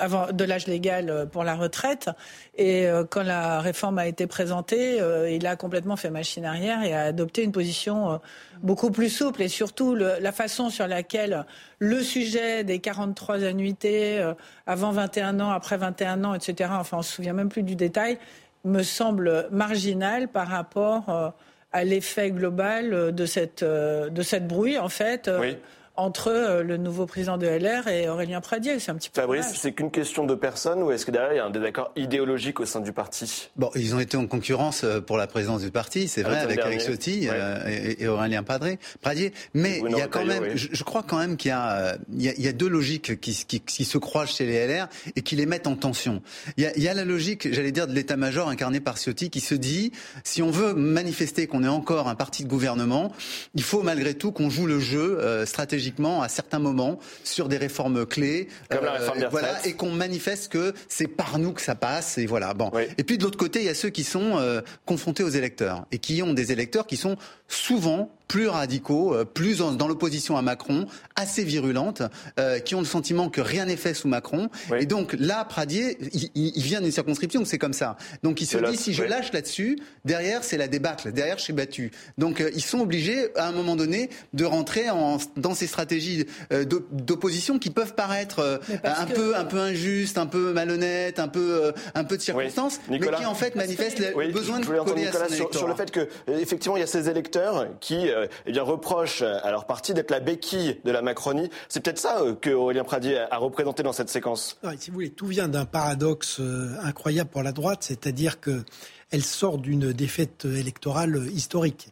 avant, de l'âge légal euh, pour la retraite. Et euh, quand la réforme a été présentée, euh, il a complètement fait machine arrière et a adopté une position beaucoup plus souple. Et surtout, la façon sur laquelle le sujet des 43 annuités avant 21 ans, après 21 ans, etc., enfin, on se souvient même plus du détail, me semble marginal par rapport à l'effet global de cette, de cette brouille, en fait. Oui entre euh, le nouveau président de LR et Aurélien Pradier. C'est un petit peu. Fabrice, c'est qu'une question de personne ou est-ce que derrière il y a un désaccord idéologique au sein du parti? Bon, ils ont été en concurrence euh, pour la présidence du parti, c'est vrai, avec Alex Ciotti ouais. euh, et, et, Aurélien Padré, Pradier. Mais il y a quand même, oui. je, je, crois quand même qu'il y, euh, y, y, a deux logiques qui, qui, qui, se croisent chez les LR et qui les mettent en tension. Il y a, il y a la logique, j'allais dire, de l'état-major incarné par Ciotti qui se dit, si on veut manifester qu'on est encore un parti de gouvernement, il faut malgré tout qu'on joue le jeu euh, stratégique à certains moments sur des réformes clés, Comme la réforme euh, voilà, et qu'on manifeste que c'est par nous que ça passe, et voilà. Bon. Oui. Et puis de l'autre côté, il y a ceux qui sont euh, confrontés aux électeurs et qui ont des électeurs qui sont souvent plus radicaux, euh, plus dans l'opposition à Macron, assez virulentes, euh, qui ont le sentiment que rien n'est fait sous Macron. Oui. Et donc là, Pradier, il, il vient d'une circonscription, c'est comme ça. Donc il se dit, si je lâche là-dessus, derrière, c'est la débâcle. Derrière, je suis battu. Donc euh, ils sont obligés, à un moment donné, de rentrer en, dans ces stratégies euh, d'opposition qui peuvent paraître euh, un, que... peu, un peu injustes, un peu malhonnêtes, un peu, un peu de circonstances, oui. mais qui en fait manifestent le oui, besoin de coller à son sur, sur, le fait que, effectivement, il y a ces électeurs qui euh, eh bien, reprochent à leur parti d'être la béquille de la Macronie. C'est peut-être ça euh, que Aurélien Pradier a représenté dans cette séquence. Si vous voulez, tout vient d'un paradoxe euh, incroyable pour la droite, c'est-à-dire que elle sort d'une défaite électorale historique.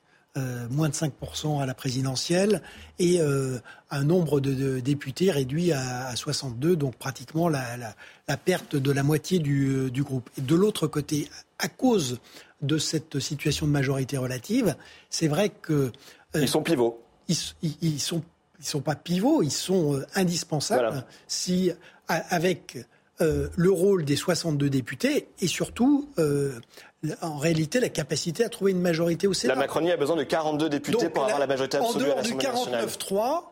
moins de 5% à la présidentielle et un nombre de, députés réduit à, 62, donc pratiquement la, perte de la moitié du, groupe. Et de l'autre côté, à cause de cette situation de majorité relative, c'est vrai que... ils sont pivots. Ils, ils, sont ils sont pas pivots, ils sont indispensables si avec le rôle des 62 députés et surtout en réalité la capacité à trouver une majorité au Sénat. La Macronie a besoin de 42 députés pour avoir la majorité absolue à l'Assemblée nationale. En dehors du 49-3,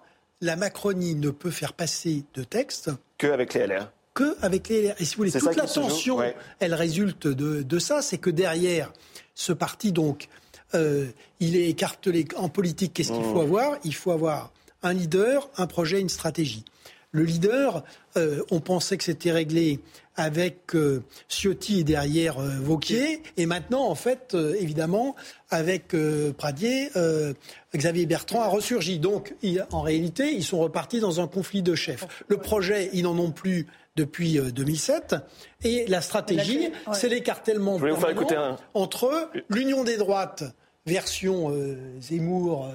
la Macronie ne peut faire passer de texte qu'avec les LR. Que avec les LR. Et si vous voulez, toute la tension, elle résulte de, ça, c'est que derrière ce parti, donc, euh, il est écartelé en politique. Qu'est-ce qu'il faut avoir? Il faut avoir un leader, un projet, une stratégie. Le leader, euh, on pensait que c'était réglé avec euh, Ciotti derrière euh, Vauquier, et maintenant, en fait, euh, évidemment, avec Pradier, Xavier Bertrand a ressurgi. Donc, en réalité, ils sont repartis dans un conflit de chefs. Le projet, ils n'en ont plus depuis 2007. Et la stratégie, c'est l'écartèlement entre l'union des droites version Zemmour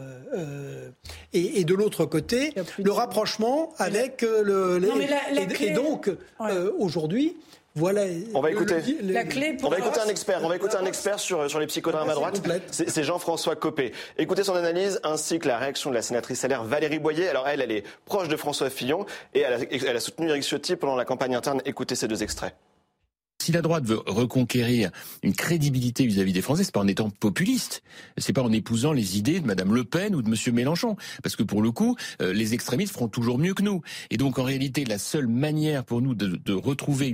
et, de l'autre côté le rapprochement avec le les, et, donc aujourd'hui voilà. On va écouter. la clé on va écouter un expert. On va écouter un expert sur, sur les psychodrames à droite. C'est Jean-François Copé. Écoutez son analyse ainsi que la réaction de la sénatrice LR Valérie Boyer. Alors elle, elle est proche de François Fillon et elle a, elle a soutenu Eric Ciotti pendant la campagne interne. Écoutez ces deux extraits. Si la droite veut reconquérir une crédibilité vis-à-vis des Français, c'est pas en étant populiste, c'est pas en épousant les idées de Madame Le Pen ou de Monsieur Mélenchon, parce que pour le coup, euh, les extrémistes feront toujours mieux que nous. Et donc en réalité, la seule manière pour nous de, retrouver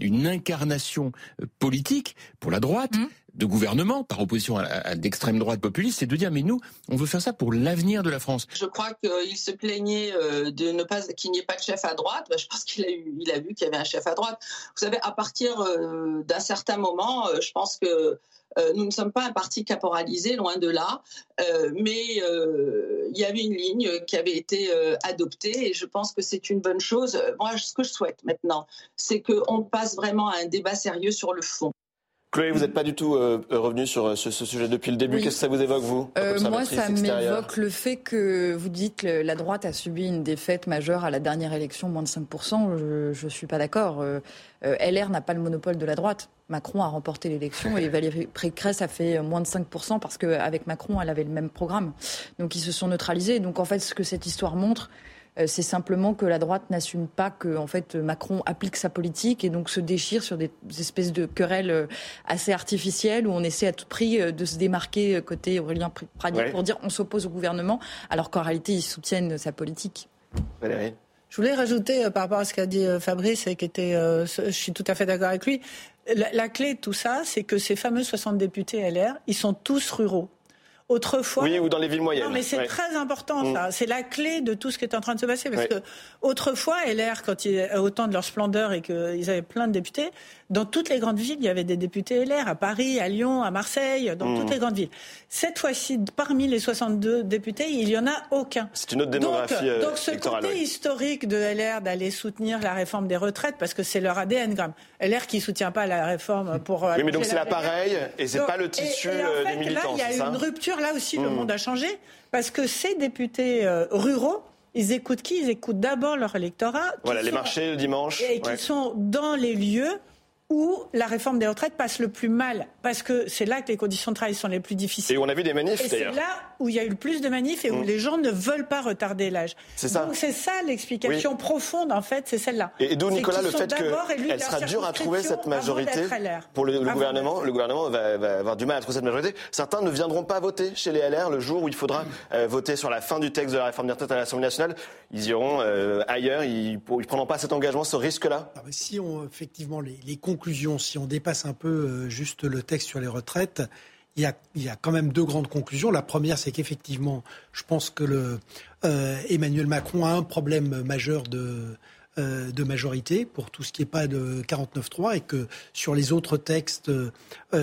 une, incarnation euh, politique pour la droite, mmh de gouvernement, par opposition à, d'extrême droite populiste, c'est de dire mais nous, on veut faire ça pour l'avenir de la France. Je crois qu'il se plaignait euh, de ne pas qu'il n'y ait pas de chef à droite. Bah, je pense qu'il a vu qu'il y avait un chef à droite. Vous savez, à partir euh, d'un certain moment, euh, je pense que nous ne sommes pas un parti caporalisé, loin de là, mais il y avait une ligne qui avait été adoptée et je pense que c'est une bonne chose. Moi, ce que je souhaite maintenant, c'est qu'on passe vraiment à un débat sérieux sur le fond. Chloé, vous n'êtes pas du tout euh, revenu sur euh, ce, sujet depuis le début. Qu'est-ce que ça vous évoque, vous euh, Moi, ça m'évoque le fait que vous dites que la droite a subi une défaite majeure à la dernière élection, moins de 5%. Je ne suis pas d'accord. LR n'a pas le monopole de la droite. Macron a remporté l'élection et Valérie Pécresse a fait moins de 5% parce qu'avec Macron, elle avait le même programme. Donc ils se sont neutralisés. Donc en fait, ce que cette histoire montre, c'est simplement que la droite n'assume pas que en fait Macron applique sa politique et donc se déchire sur des espèces de querelles euh, assez artificielles où on essaie à tout prix euh, de se démarquer côté Aurélien Pradier pour dire on s'oppose au gouvernement alors qu'en réalité ils soutiennent sa politique. Valérie. Je voulais rajouter par rapport à ce qu'a dit Fabrice et qui était, je suis tout à fait d'accord avec lui. La, la, clé de tout ça, c'est que ces fameux 60 députés LR, ils sont tous ruraux. Autrefois. Oui, ou dans les villes moyennes. Non, mais c'est très important, ça. Mm. C'est la clé de tout ce qui est en train de se passer. Parce que, autrefois, LR, quand il a autant de leur splendeur et qu'ils avaient plein de députés, dans toutes les grandes villes, il y avait des députés LR, à Paris, à Lyon, à Marseille, dans toutes mm. les grandes villes. Cette fois-ci, parmi les 62 députés, il n'y en a aucun. C'est une autre démographie donc, euh, donc ce côté historique de LR d'aller soutenir la réforme des retraites, parce que c'est leur ADN, gramme. LR qui soutient pas la réforme pour. Euh, oui, mais donc c'est l'appareil et c'est pas le tissu euh, des militants. Là, il y a une rupture. Là aussi, le mm. monde a changé parce que ces députés ruraux ils écoutent qui? Ils écoutent d'abord leur électorat. Voilà, les marchés le dimanche. Et qui sont dans les lieux où la réforme des retraites passe le plus mal, parce que c'est là que les conditions de travail sont les plus difficiles. Et où on a vu des manifs d'ailleurs. C'est là où il y a eu le plus de manifs et où mm. les gens ne veulent pas retarder l'âge. C'est ça. Donc c'est ça l'explication profonde en fait, c'est celle-là. Et, d'où Nicolas le fait qu'elle sera dure à trouver cette majorité pour le, gouvernement. Le gouvernement va, avoir du mal à trouver cette majorité. Certains ne viendront pas voter chez les LR le jour où il faudra euh, voter sur la fin du texte de la réforme des retraites à l'Assemblée nationale. Ils iront euh, ailleurs. Ils ne prendront pas cet engagement, ce risque-là. Ah, si on effectivement les, les conclusions, si on dépasse un peu euh, juste le texte sur les retraites, il y, a, il y a, quand même deux grandes conclusions. La première, c'est qu'effectivement, je pense que le, euh, Emmanuel Macron a un problème majeur de, euh, de majorité pour tout ce qui n'est pas de 49.3 et que sur les autres textes,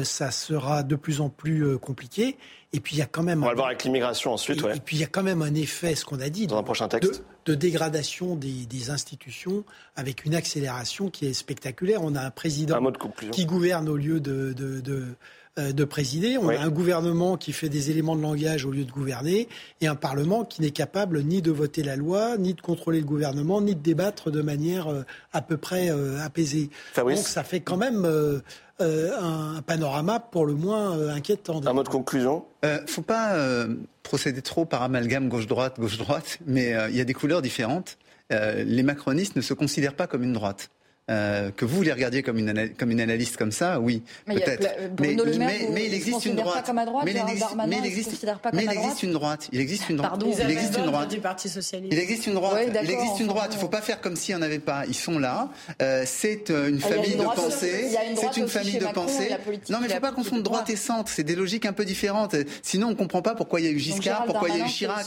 ça sera de plus en plus compliqué. Et puis il y a quand même. On va le voir avec l'immigration ensuite. Et, ouais. et, puis il y a quand même un effet, ce qu'on a dit, dans un prochain texte, de, dégradation des, des, institutions avec une accélération qui est spectaculaire. On a un président un qui gouverne au lieu de, de, de de présider. On a un gouvernement qui fait des éléments de langage au lieu de gouverner et un Parlement qui n'est capable ni de voter la loi, ni de contrôler le gouvernement, ni de débattre de manière à peu près apaisée. Donc ça fait quand même un panorama pour le moins inquiétant. Un mot de conclusion euh, faut pas procéder trop par amalgame gauche-droite, gauche-droite, mais il y a des couleurs différentes. les macronistes ne se considèrent pas comme une droite. Euh, que vous les regardiez comme une, comme une analyste comme ça, oui, peut-être. Mais, mais, mais, il existe une droite. Pas droite mais, il existe, mais il existe, mais il existe une droite. Il existe une droite. Pardon, il existe une droite. Du Parti socialiste. Il existe une droite. il existe une droite. Il ne faut pas faire comme s'il n'y en avait pas. Ils sont là. Euh, c'est une ah, famille de pensée. C'est une famille de pensée. Non, mais il ne faut pas confondre droite et centre. C'est des logiques un peu différentes. Sinon, on ne comprend pas pourquoi il y a eu Giscard, pourquoi il y a eu Chirac.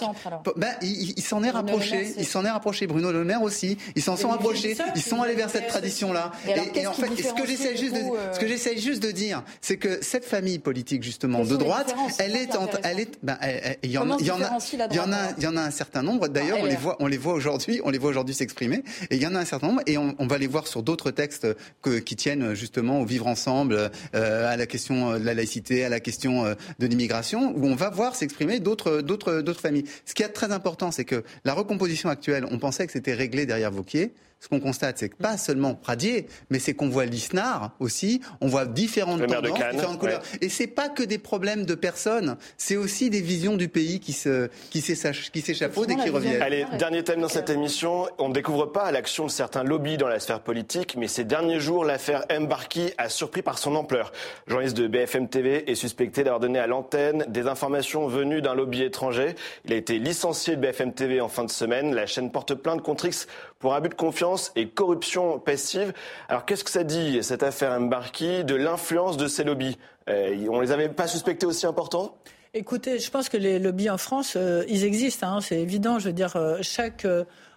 Ben, il s'en est rapproché. Il s'en est rapproché. Bruno Le Maire aussi. Ils s'en sont rapprochés. Ils sont allés vers cette tradition-là. Et, en fait, ce que j'essaie juste, de, ce que j'essaie juste de dire, c'est que cette famille politique justement de droite, elle est, elle est, ben, il y en, a, il y en a, il y en a, il y en a un certain nombre. D'ailleurs, on les voit, on les voit aujourd'hui, on les voit aujourd'hui s'exprimer, et il y en a un certain nombre, et on, on va les voir sur d'autres textes que, qui tiennent justement au vivre ensemble, euh, à la question de la laïcité, à la question euh, de l'immigration, où on va voir s'exprimer d'autres, d'autres, d'autres familles. Ce qui est très important, c'est que la recomposition actuelle, on pensait que c'était réglé derrière Vauquier ce qu'on constate, c'est que pas seulement Pradier, mais c'est qu'on voit l'ISNAR aussi, on voit différentes tendances, différentes couleurs. Et c'est pas que des problèmes de personnes, c'est aussi des visions du pays qui se, qui s'échafaudent et qui reviennent. Allez, dernier thème dans cette émission. On ne découvre pas l'action de certains lobbies dans la sphère politique, mais ces derniers jours, l'affaire Mbarki a surpris par son ampleur. journaliste de BFM TV est suspecté d'avoir donné à l'antenne des informations venues d'un lobby étranger. Il a été licencié de BFM TV en fin de semaine. La chaîne porte plainte contre X pour abus de confiance et corruption passive. Alors qu'est-ce que ça dit, cette affaire Mbarki, de l'influence de ces lobbies? Euh, On les avait pas suspectés aussi importants? Écoutez, je pense que les lobbies en France, euh, ils existent, hein, c'est évident. Je veux dire, euh, chaque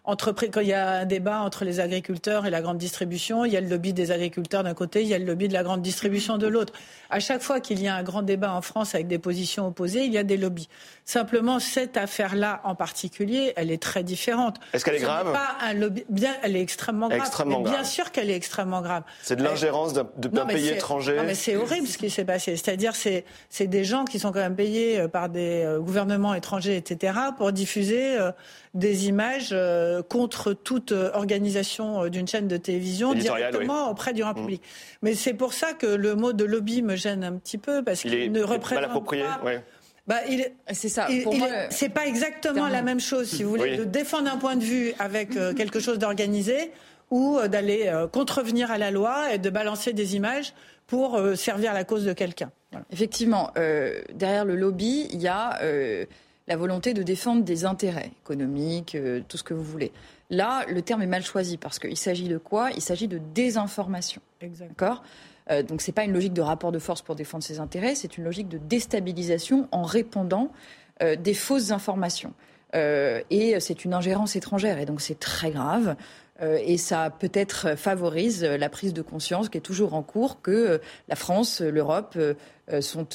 entreprise, quand il y a un débat entre les agriculteurs et la grande distribution, il y a le lobby des agriculteurs d'un côté, il y a le lobby de la grande distribution de l'autre. À chaque fois qu'il y a un grand débat en France avec des positions opposées, il y a des lobbies. Simplement, cette affaire-là en particulier, elle est très différente. Est-ce qu'elle est grave? pas un lobby... Bien, elle est extrêmement grave. Extrêmement Bien sûr qu'elle est extrêmement grave. C'est de l'ingérence d'un pays étranger. Non, mais c'est horrible ce qui s'est passé. C'est-à-dire, c'est c'est des gens qui sont quand même payés euh, par des euh, gouvernements étrangers, etc., pour diffuser euh, des images contre toute organisation d'une chaîne de télévision directement auprès du grand mmh. public. Mais c'est pour ça que le mot de lobby me gêne un petit peu parce qu'il ne représente mal approprié, pas. Bah, c'est ça. c'est pas exactement la même chose, si vous voulez, de défendre un point de vue avec euh, quelque chose d'organisé ou euh, d'aller euh, contrevenir à la loi et de balancer des images pour servir la cause de quelqu'un. Effectivement, derrière le lobby, il y a la volonté de défendre des intérêts économiques, tout ce que vous voulez. Là, le terme est mal choisi parce qu'il s'agit de quoi? Il s'agit de désinformation. D'accord? Euh, donc ce n'est pas une logique de rapport de force pour défendre ses intérêts, c'est une logique de déstabilisation en répandant euh, des fausses informations. Euh, et c'est une ingérence étrangère, et donc c'est très grave. et ça peut-être favorise la prise de conscience qui est toujours en cours que la France, l'Europe sont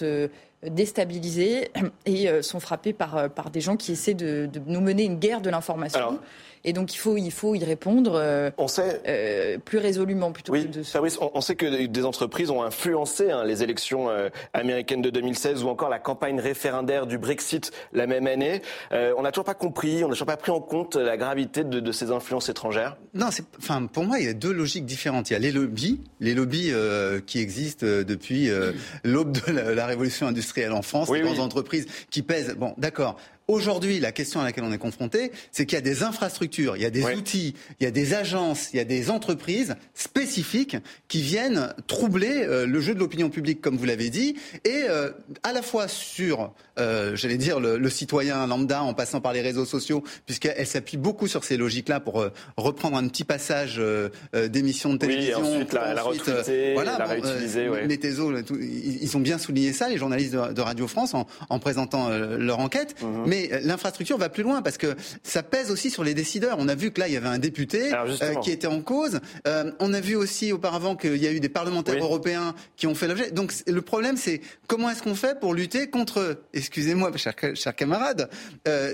déstabilisées et sont frappées par, par des gens qui essaient de nous mener une guerre de l'information. Et donc il faut, il faut y répondre euh, on sait, euh, plus résolument plutôt oui, que de... Fabrice, on, on, sait que des entreprises ont influencé hein, les élections euh, américaines de 2016 ou encore la campagne référendaire du Brexit la même année. on n'a toujours pas compris, on n'a toujours pas pris en compte la gravité de, de ces influences étrangères. Non, enfin pour moi il y a deux logiques différentes. Il y a les lobbies, les lobbies qui existent depuis l'aube de la, révolution industrielle en France, les grandes entreprises qui pèsent. Bon, d'accord. Aujourd'hui, la question à laquelle on est confronté, c'est qu'il y a des infrastructures, il y a des outils, il y a des agences, il y a des entreprises spécifiques qui viennent troubler euh, le jeu de l'opinion publique, comme vous l'avez dit, et euh, à la fois sur, euh, j'allais dire, le, citoyen lambda en passant par les réseaux sociaux, puisqu'elle s'appuie beaucoup sur ces logiques-là pour reprendre un petit passage d'émissions de télévision. Oui, ensuite la, la voilà, la réutiliser. Ouais. ils ont bien souligné ça, les journalistes de, Radio France, en, en présentant leur enquête. Mhm. Mais euh, l'infrastructure va plus loin parce que ça pèse aussi sur les décideurs. On a vu que là, il y avait un député euh, qui était en cause. Euh, on a vu aussi auparavant qu'il y a eu des parlementaires européens qui ont fait l'objet. Donc le problème, c'est comment est-ce qu'on fait pour lutter contre, excusez-moi, chers, chers camarades,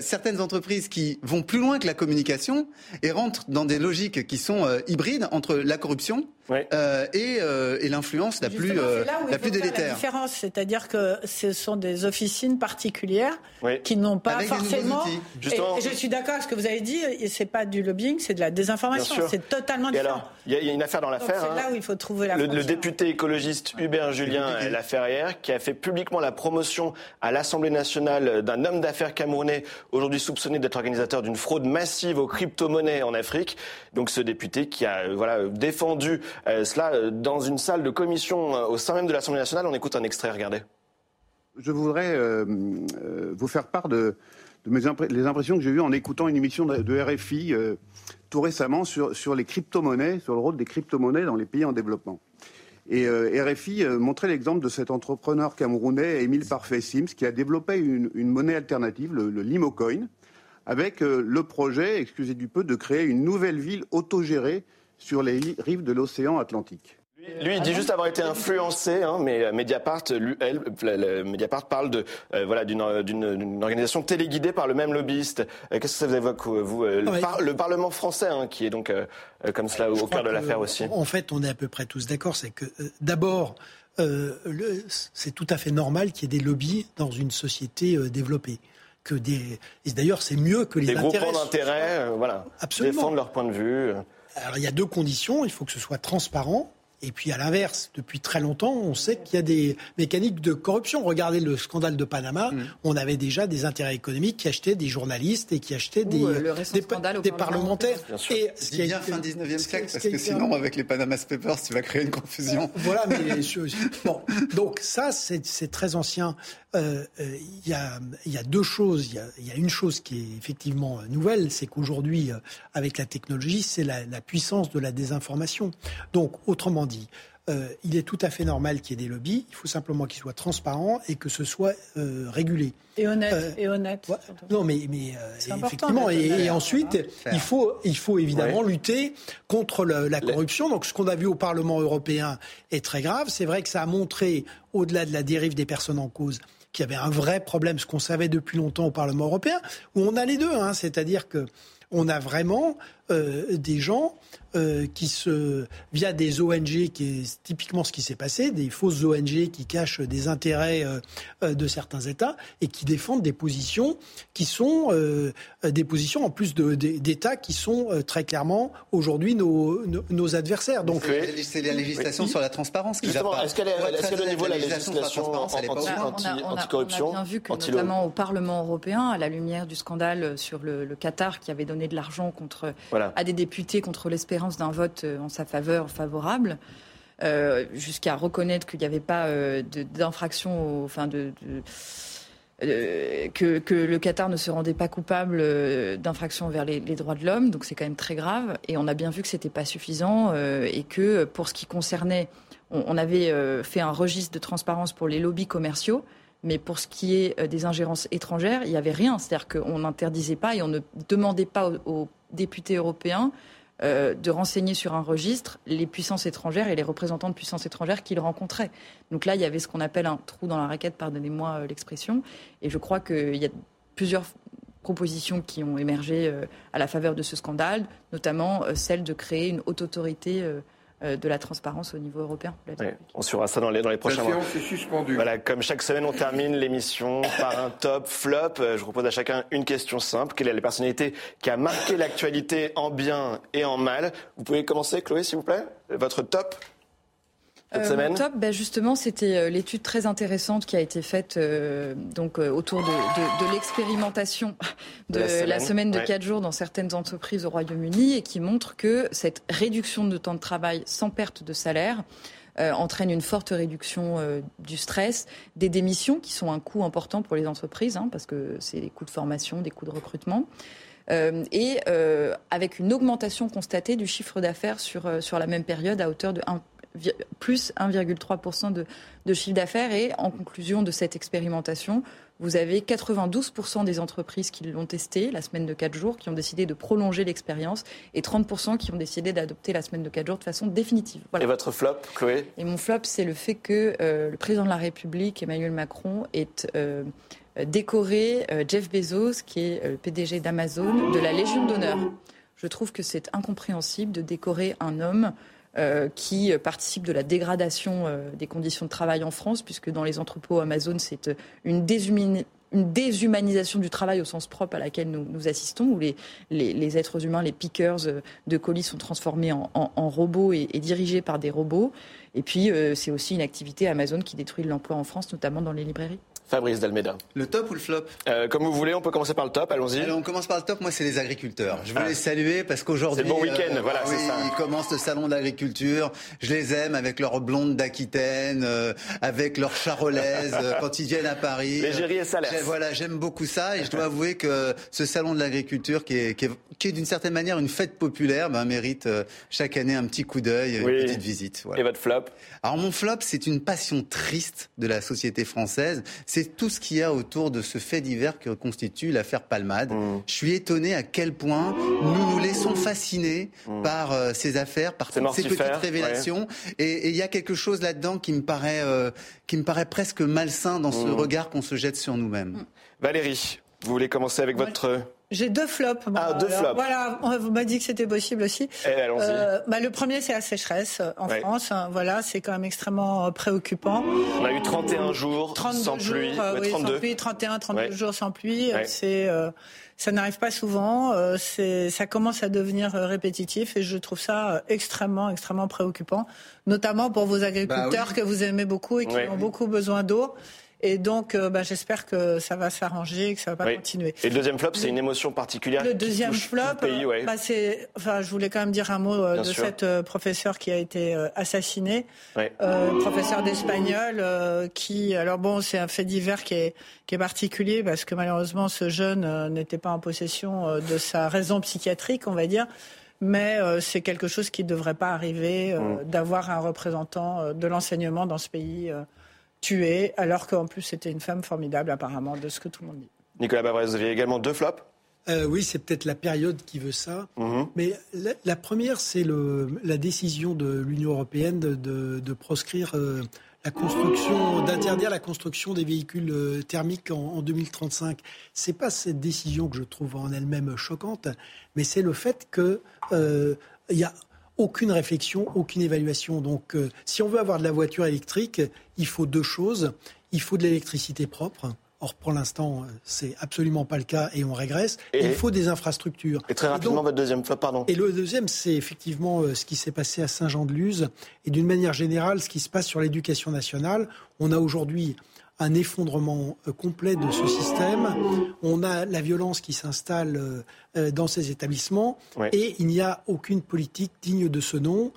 certaines entreprises qui vont plus loin que la communication et rentrent dans des logiques qui sont hybrides entre la corruption euh, et, euh, et l'influence la plus, euh, la plus délétère. La différence, c'est-à-dire que ce sont des officines particulières qui n'ont pas Avec forcément. outils. Et, Justement. et je suis d'accord avec ce que vous avez dit. C'est pas du lobbying, c'est de la désinformation. C'est totalement Et différent. alors, il y, y a une affaire dans l'affaire. c'est hein. là où il faut trouver la Le, le député écologiste Hubert Julien Laferrière, qui a fait publiquement la promotion à l'Assemblée nationale d'un homme d'affaires camerounais, aujourd'hui soupçonné d'être organisateur d'une fraude massive aux crypto-monnaies en Afrique. Donc ce député qui a euh, voilà, défendu cela euh, dans une salle de commission euh, au sein même de l'Assemblée nationale. On écoute un extrait, regardez. Je voudrais euh, euh, vous faire part de, mes les impressions que j'ai eues en écoutant une émission de, RFI euh, tout récemment sur, sur les crypto-monnaies, sur le rôle des crypto-monnaies dans les pays en développement. Et euh, RFI euh, montrait l'exemple de cet entrepreneur camerounais, Émile Parfait Sims, qui a développé une, monnaie alternative, le, le Limocoin, avec euh, le projet, excusez du peu, de créer une nouvelle ville autogérée sur les rives de l'océan Atlantique. Lui, il dit juste avoir été influencé, hein, mais euh, Mediapart, lui, elle, le- le- Mediapart parle de euh, voilà d'une euh, organisation téléguidée par le même lobbyiste. Euh, Qu'est-ce que ça vous évoque vous euh, le, par- Parlement français, hein, qui est donc euh, euh, comme cela au cœur de l'affaire aussi. En fait, on est à peu près tous d'accord. C'est que euh, d'abord, euh, c'est tout à fait normal qu'il y ait des lobbies dans une société euh, développée. Que des, et d'ailleurs, c'est mieux que les Des intérêts. groupements d'intérêt, euh, voilà, Absolument. défendre leur point de vue. Alors, il y a deux conditions. Il faut que ce soit transparent. Et puis, à l'inverse, depuis très longtemps, on sait qu'il y a des mécaniques de corruption. Regardez le scandale de Panama. Mm. On avait déjà des intérêts économiques qui achetaient des journalistes et qui achetaient des, euh, des, des parlementaires. Et ce qui a bien fin 19e ce qui- siècle, ce parce que sinon, avec les Panama Papers, tu vas créer une confusion. Voilà, mais bon, donc ça, c'est très ancien. Euh, euh, Il y, a, il y a deux choses. Il y a, il y a une chose qui est effectivement nouvelle, c'est qu'aujourd'hui, euh, avec la technologie, c'est la, la puissance de la désinformation. Donc, autrement dit, euh, il est tout à fait normal qu'il y ait des lobbies. Il faut simplement qu'ils soient transparents et que ce soit euh, régulé. Et honnête. Euh, et honnête. Non, mais, euh, effectivement, et, ensuite, il faut, il faut évidemment lutter contre le- la corruption. Donc, ce qu'on a vu au Parlement européen est très grave. C'est vrai que ça a montré, au-delà de la dérive des personnes en cause, qu'il y avait un vrai problème, ce qu'on savait depuis longtemps au Parlement européen, où on a les deux, hein, c'est-à-dire que on a vraiment euh, des gens euh, qui se, via des ONG, qui est typiquement ce qui s'est passé, des fausses ONG qui cachent des intérêts euh, euh, de certains États et qui défendent des positions qui sont euh, des positions en plus de- de- d'États qui sont euh, très clairement aujourd'hui nos, nos, nos adversaires. Donc C'est la législation sur la transparence qui va Justement, pas. est-ce qu'elle est, très qu'au honnête, niveau de la législation sur la législation transparence, elle est pas anti- au anti- on, a, on a- anticorruption, on a bien vu que anti-lobby notamment au Parlement européen, à la lumière du scandale sur le, le Qatar qui avait donné de l'argent contre Voilà. à des députés contre l'espérance d'un vote euh, en sa faveur favorable, euh, jusqu'à reconnaître qu'il n'y avait pas euh, d'infraction, enfin que, le Qatar ne se rendait pas coupable d'infraction vers les, droits de l'homme, donc c'est quand même très grave. Et on a bien vu que c'était pas suffisant et que pour ce qui concernait, on, avait fait un registre de transparence pour les lobbies commerciaux. Mais pour ce qui est des ingérences étrangères, il n'y avait rien. C'est-à-dire qu'on n'interdisait pas et on ne demandait pas aux députés européens euh, de renseigner sur un registre les puissances étrangères et les représentants de puissances étrangères qu'ils rencontraient. Donc là, il y avait ce qu'on appelle un trou dans la raquette, pardonnez-moi euh, l'expression. Et je crois qu'il y a plusieurs propositions qui ont émergé euh, à la faveur de ce scandale, notamment celle de créer une haute autorité de la transparence au niveau européen. Oui, on suivra ça dans les, dans les prochains mois. séance est suspendue. Voilà, comme chaque semaine, on termine l'émission par un top flop. Euh, Je vous propose à chacun une question simple. Quelle est la personnalité qui a marqué l'actualité en bien et en mal? Vous pouvez commencer, Chloé, s'il vous plaît Votre top cette Euh, semaine top, ben justement, c'était euh, l'étude très intéressante qui a été faite euh, donc euh, autour de, de- de l'expérimentation de, la semaine, la semaine de ouais. quatre jours dans certaines entreprises au Royaume-Uni et qui montre que cette réduction de temps de travail sans perte de salaire euh, entraîne une forte réduction euh, du stress, des démissions qui sont un coût important pour les entreprises hein, parce que c'est des coûts de formation, des coûts de recrutement. Euh, et euh, avec une augmentation constatée du chiffre d'affaires sur, euh, sur la même période à hauteur de 1, vi- plus 1,3% de, de chiffre d'affaires. Et en conclusion de cette expérimentation, vous avez 92% des entreprises qui l'ont testé la semaine de 4 jours, qui ont décidé de prolonger l'expérience, et 30% qui ont décidé d'adopter la semaine de 4 jours de façon définitive. Voilà. Et votre flop, Chloé? Et mon flop, c'est le fait que euh, le président de la République, Emmanuel Macron, ait euh, décoré euh, Jeff Bezos, qui est le PDG d'Amazon, de la Légion d'honneur. Je trouve que c'est incompréhensible de décorer un homme qui participe de la dégradation des conditions de travail en France, puisque dans les entrepôts Amazon, c'est une déshumanisation une déshumanisation du travail au sens propre à laquelle nous, assistons, où les, êtres humains, les pickers euh, de colis sont transformés en, robots et, dirigés par des robots. Et puis, euh, c'est aussi une activité Amazon qui détruit l'emploi en France, notamment dans les librairies. Fabrice Dalmeda. Le top ou le flop euh, Comme vous voulez, on peut commencer par le top, allons-y. on commence par le top, moi c'est les agriculteurs. Je veux ah. les saluer parce qu'aujourd'hui... C'est bon week-end, euh, voilà, c'est ça. Ils commencent le salon de l'agriculture, je les aime avec leur blonde d'Aquitaine, euh, avec leur charolaise, quand ils viennent à Paris. L'égérie et salaire. Voilà, j'aime beaucoup ça et je dois avouer que ce salon de l'agriculture, qui est, qui est, d'une certaine manière une fête populaire, ben, mérite chaque année un petit coup d'œil, une petite visite. Et votre flop? Alors mon flop, c'est une passion triste de la société française. C'est tout ce qu'il y a autour de ce fait divers que constitue l'affaire Palmade. Mmh. Je suis étonné à quel point nous nous laissons fasciner mmh. par euh, ces affaires, par ces petites révélations. Et il y a quelque chose là-dedans qui me paraît, euh, qui me paraît presque malsain dans ce mmh. regard qu'on se jette sur nous-mêmes. Valérie, vous voulez commencer avec votre j'ai deux flops. ah, deux flops. Voilà, on m'a dit que c'était possible aussi. Eh, euh, bah, le premier, c'est la sécheresse euh, en France. Hein, voilà, c'est quand même extrêmement euh, préoccupant. On a eu 31 jours sans pluie. Euh, oui, 32. Sans pluie, 31, 32 jours sans pluie. C'est, ça n'arrive pas souvent. c'est, ça commence à devenir répétitif et je trouve ça extrêmement, extrêmement préoccupant, notamment pour vos agriculteurs bah que vous aimez beaucoup et qui ont beaucoup besoin d'eau. Et donc, euh, bah, j'espère que ça va s'arranger, que ça va pas continuer. Et le deuxième flop, c'est une émotion particulière. Le deuxième flop, pays, bah, c'est, enfin, je voulais quand même dire un mot euh, de cette euh, professeure qui a été assassinée, professeur d'espagnol, qui, alors bon, c'est un fait divers qui est, qui est particulier parce que malheureusement, ce jeune n'était pas en possession de sa raison psychiatrique, on va dire mais c'est quelque chose qui ne devrait pas arriver mm. d'avoir un représentant de l'enseignement dans ce pays tuée, alors qu'en plus c'était une femme formidable apparemment, de ce que tout le monde dit. Nicolas Bavrez, vous avez également deux flops? Euh, oui, c'est peut-être la période qui veut ça. Mhm. Mais la, première, c'est la décision de l'Union européenne de, proscrire euh, la construction, d'interdire la construction des véhicules euh, thermiques en, en 2035. C'est pas cette décision que je trouve en elle-même choquante, mais c'est le fait que il y a aucune réflexion, aucune évaluation. Donc, euh, si on veut avoir de la voiture électrique, il faut deux choses. Il faut de l'électricité propre. Or, pour l'instant, euh, c'est absolument pas le cas et on régresse. Et il faut des infrastructures. Et très rapidement, votre deuxième fois, pardon. Et le deuxième, c'est effectivement euh, ce qui s'est passé à Saint-Jean-de-Luz et d'une manière générale, ce qui se passe sur l'éducation nationale. On a aujourd'hui un effondrement euh, complet de ce système. On a la violence qui s'installe euh, euh, dans ces établissements et il n'y a aucune politique digne de ce nom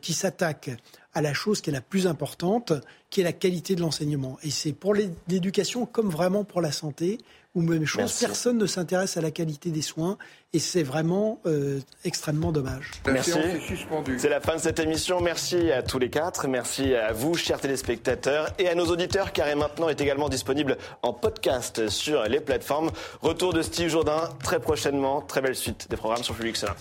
qui s'attaque à la chose qui est la plus importante, qui est la qualité de l'enseignement. Et c'est pour l'éducation comme vraiment pour la santé ou même chose, personne ne s'intéresse à la qualité des soins et c'est vraiment euh, extrêmement dommage. Merci. C'est la fin de cette émission. Merci à tous les quatre. Merci à vous, chers téléspectateurs, et à nos auditeurs, car maintenant est également disponible en podcast sur les plateformes. Retour de Steve Jourdain très prochainement. Très belle suite des programmes sur Public Sénat.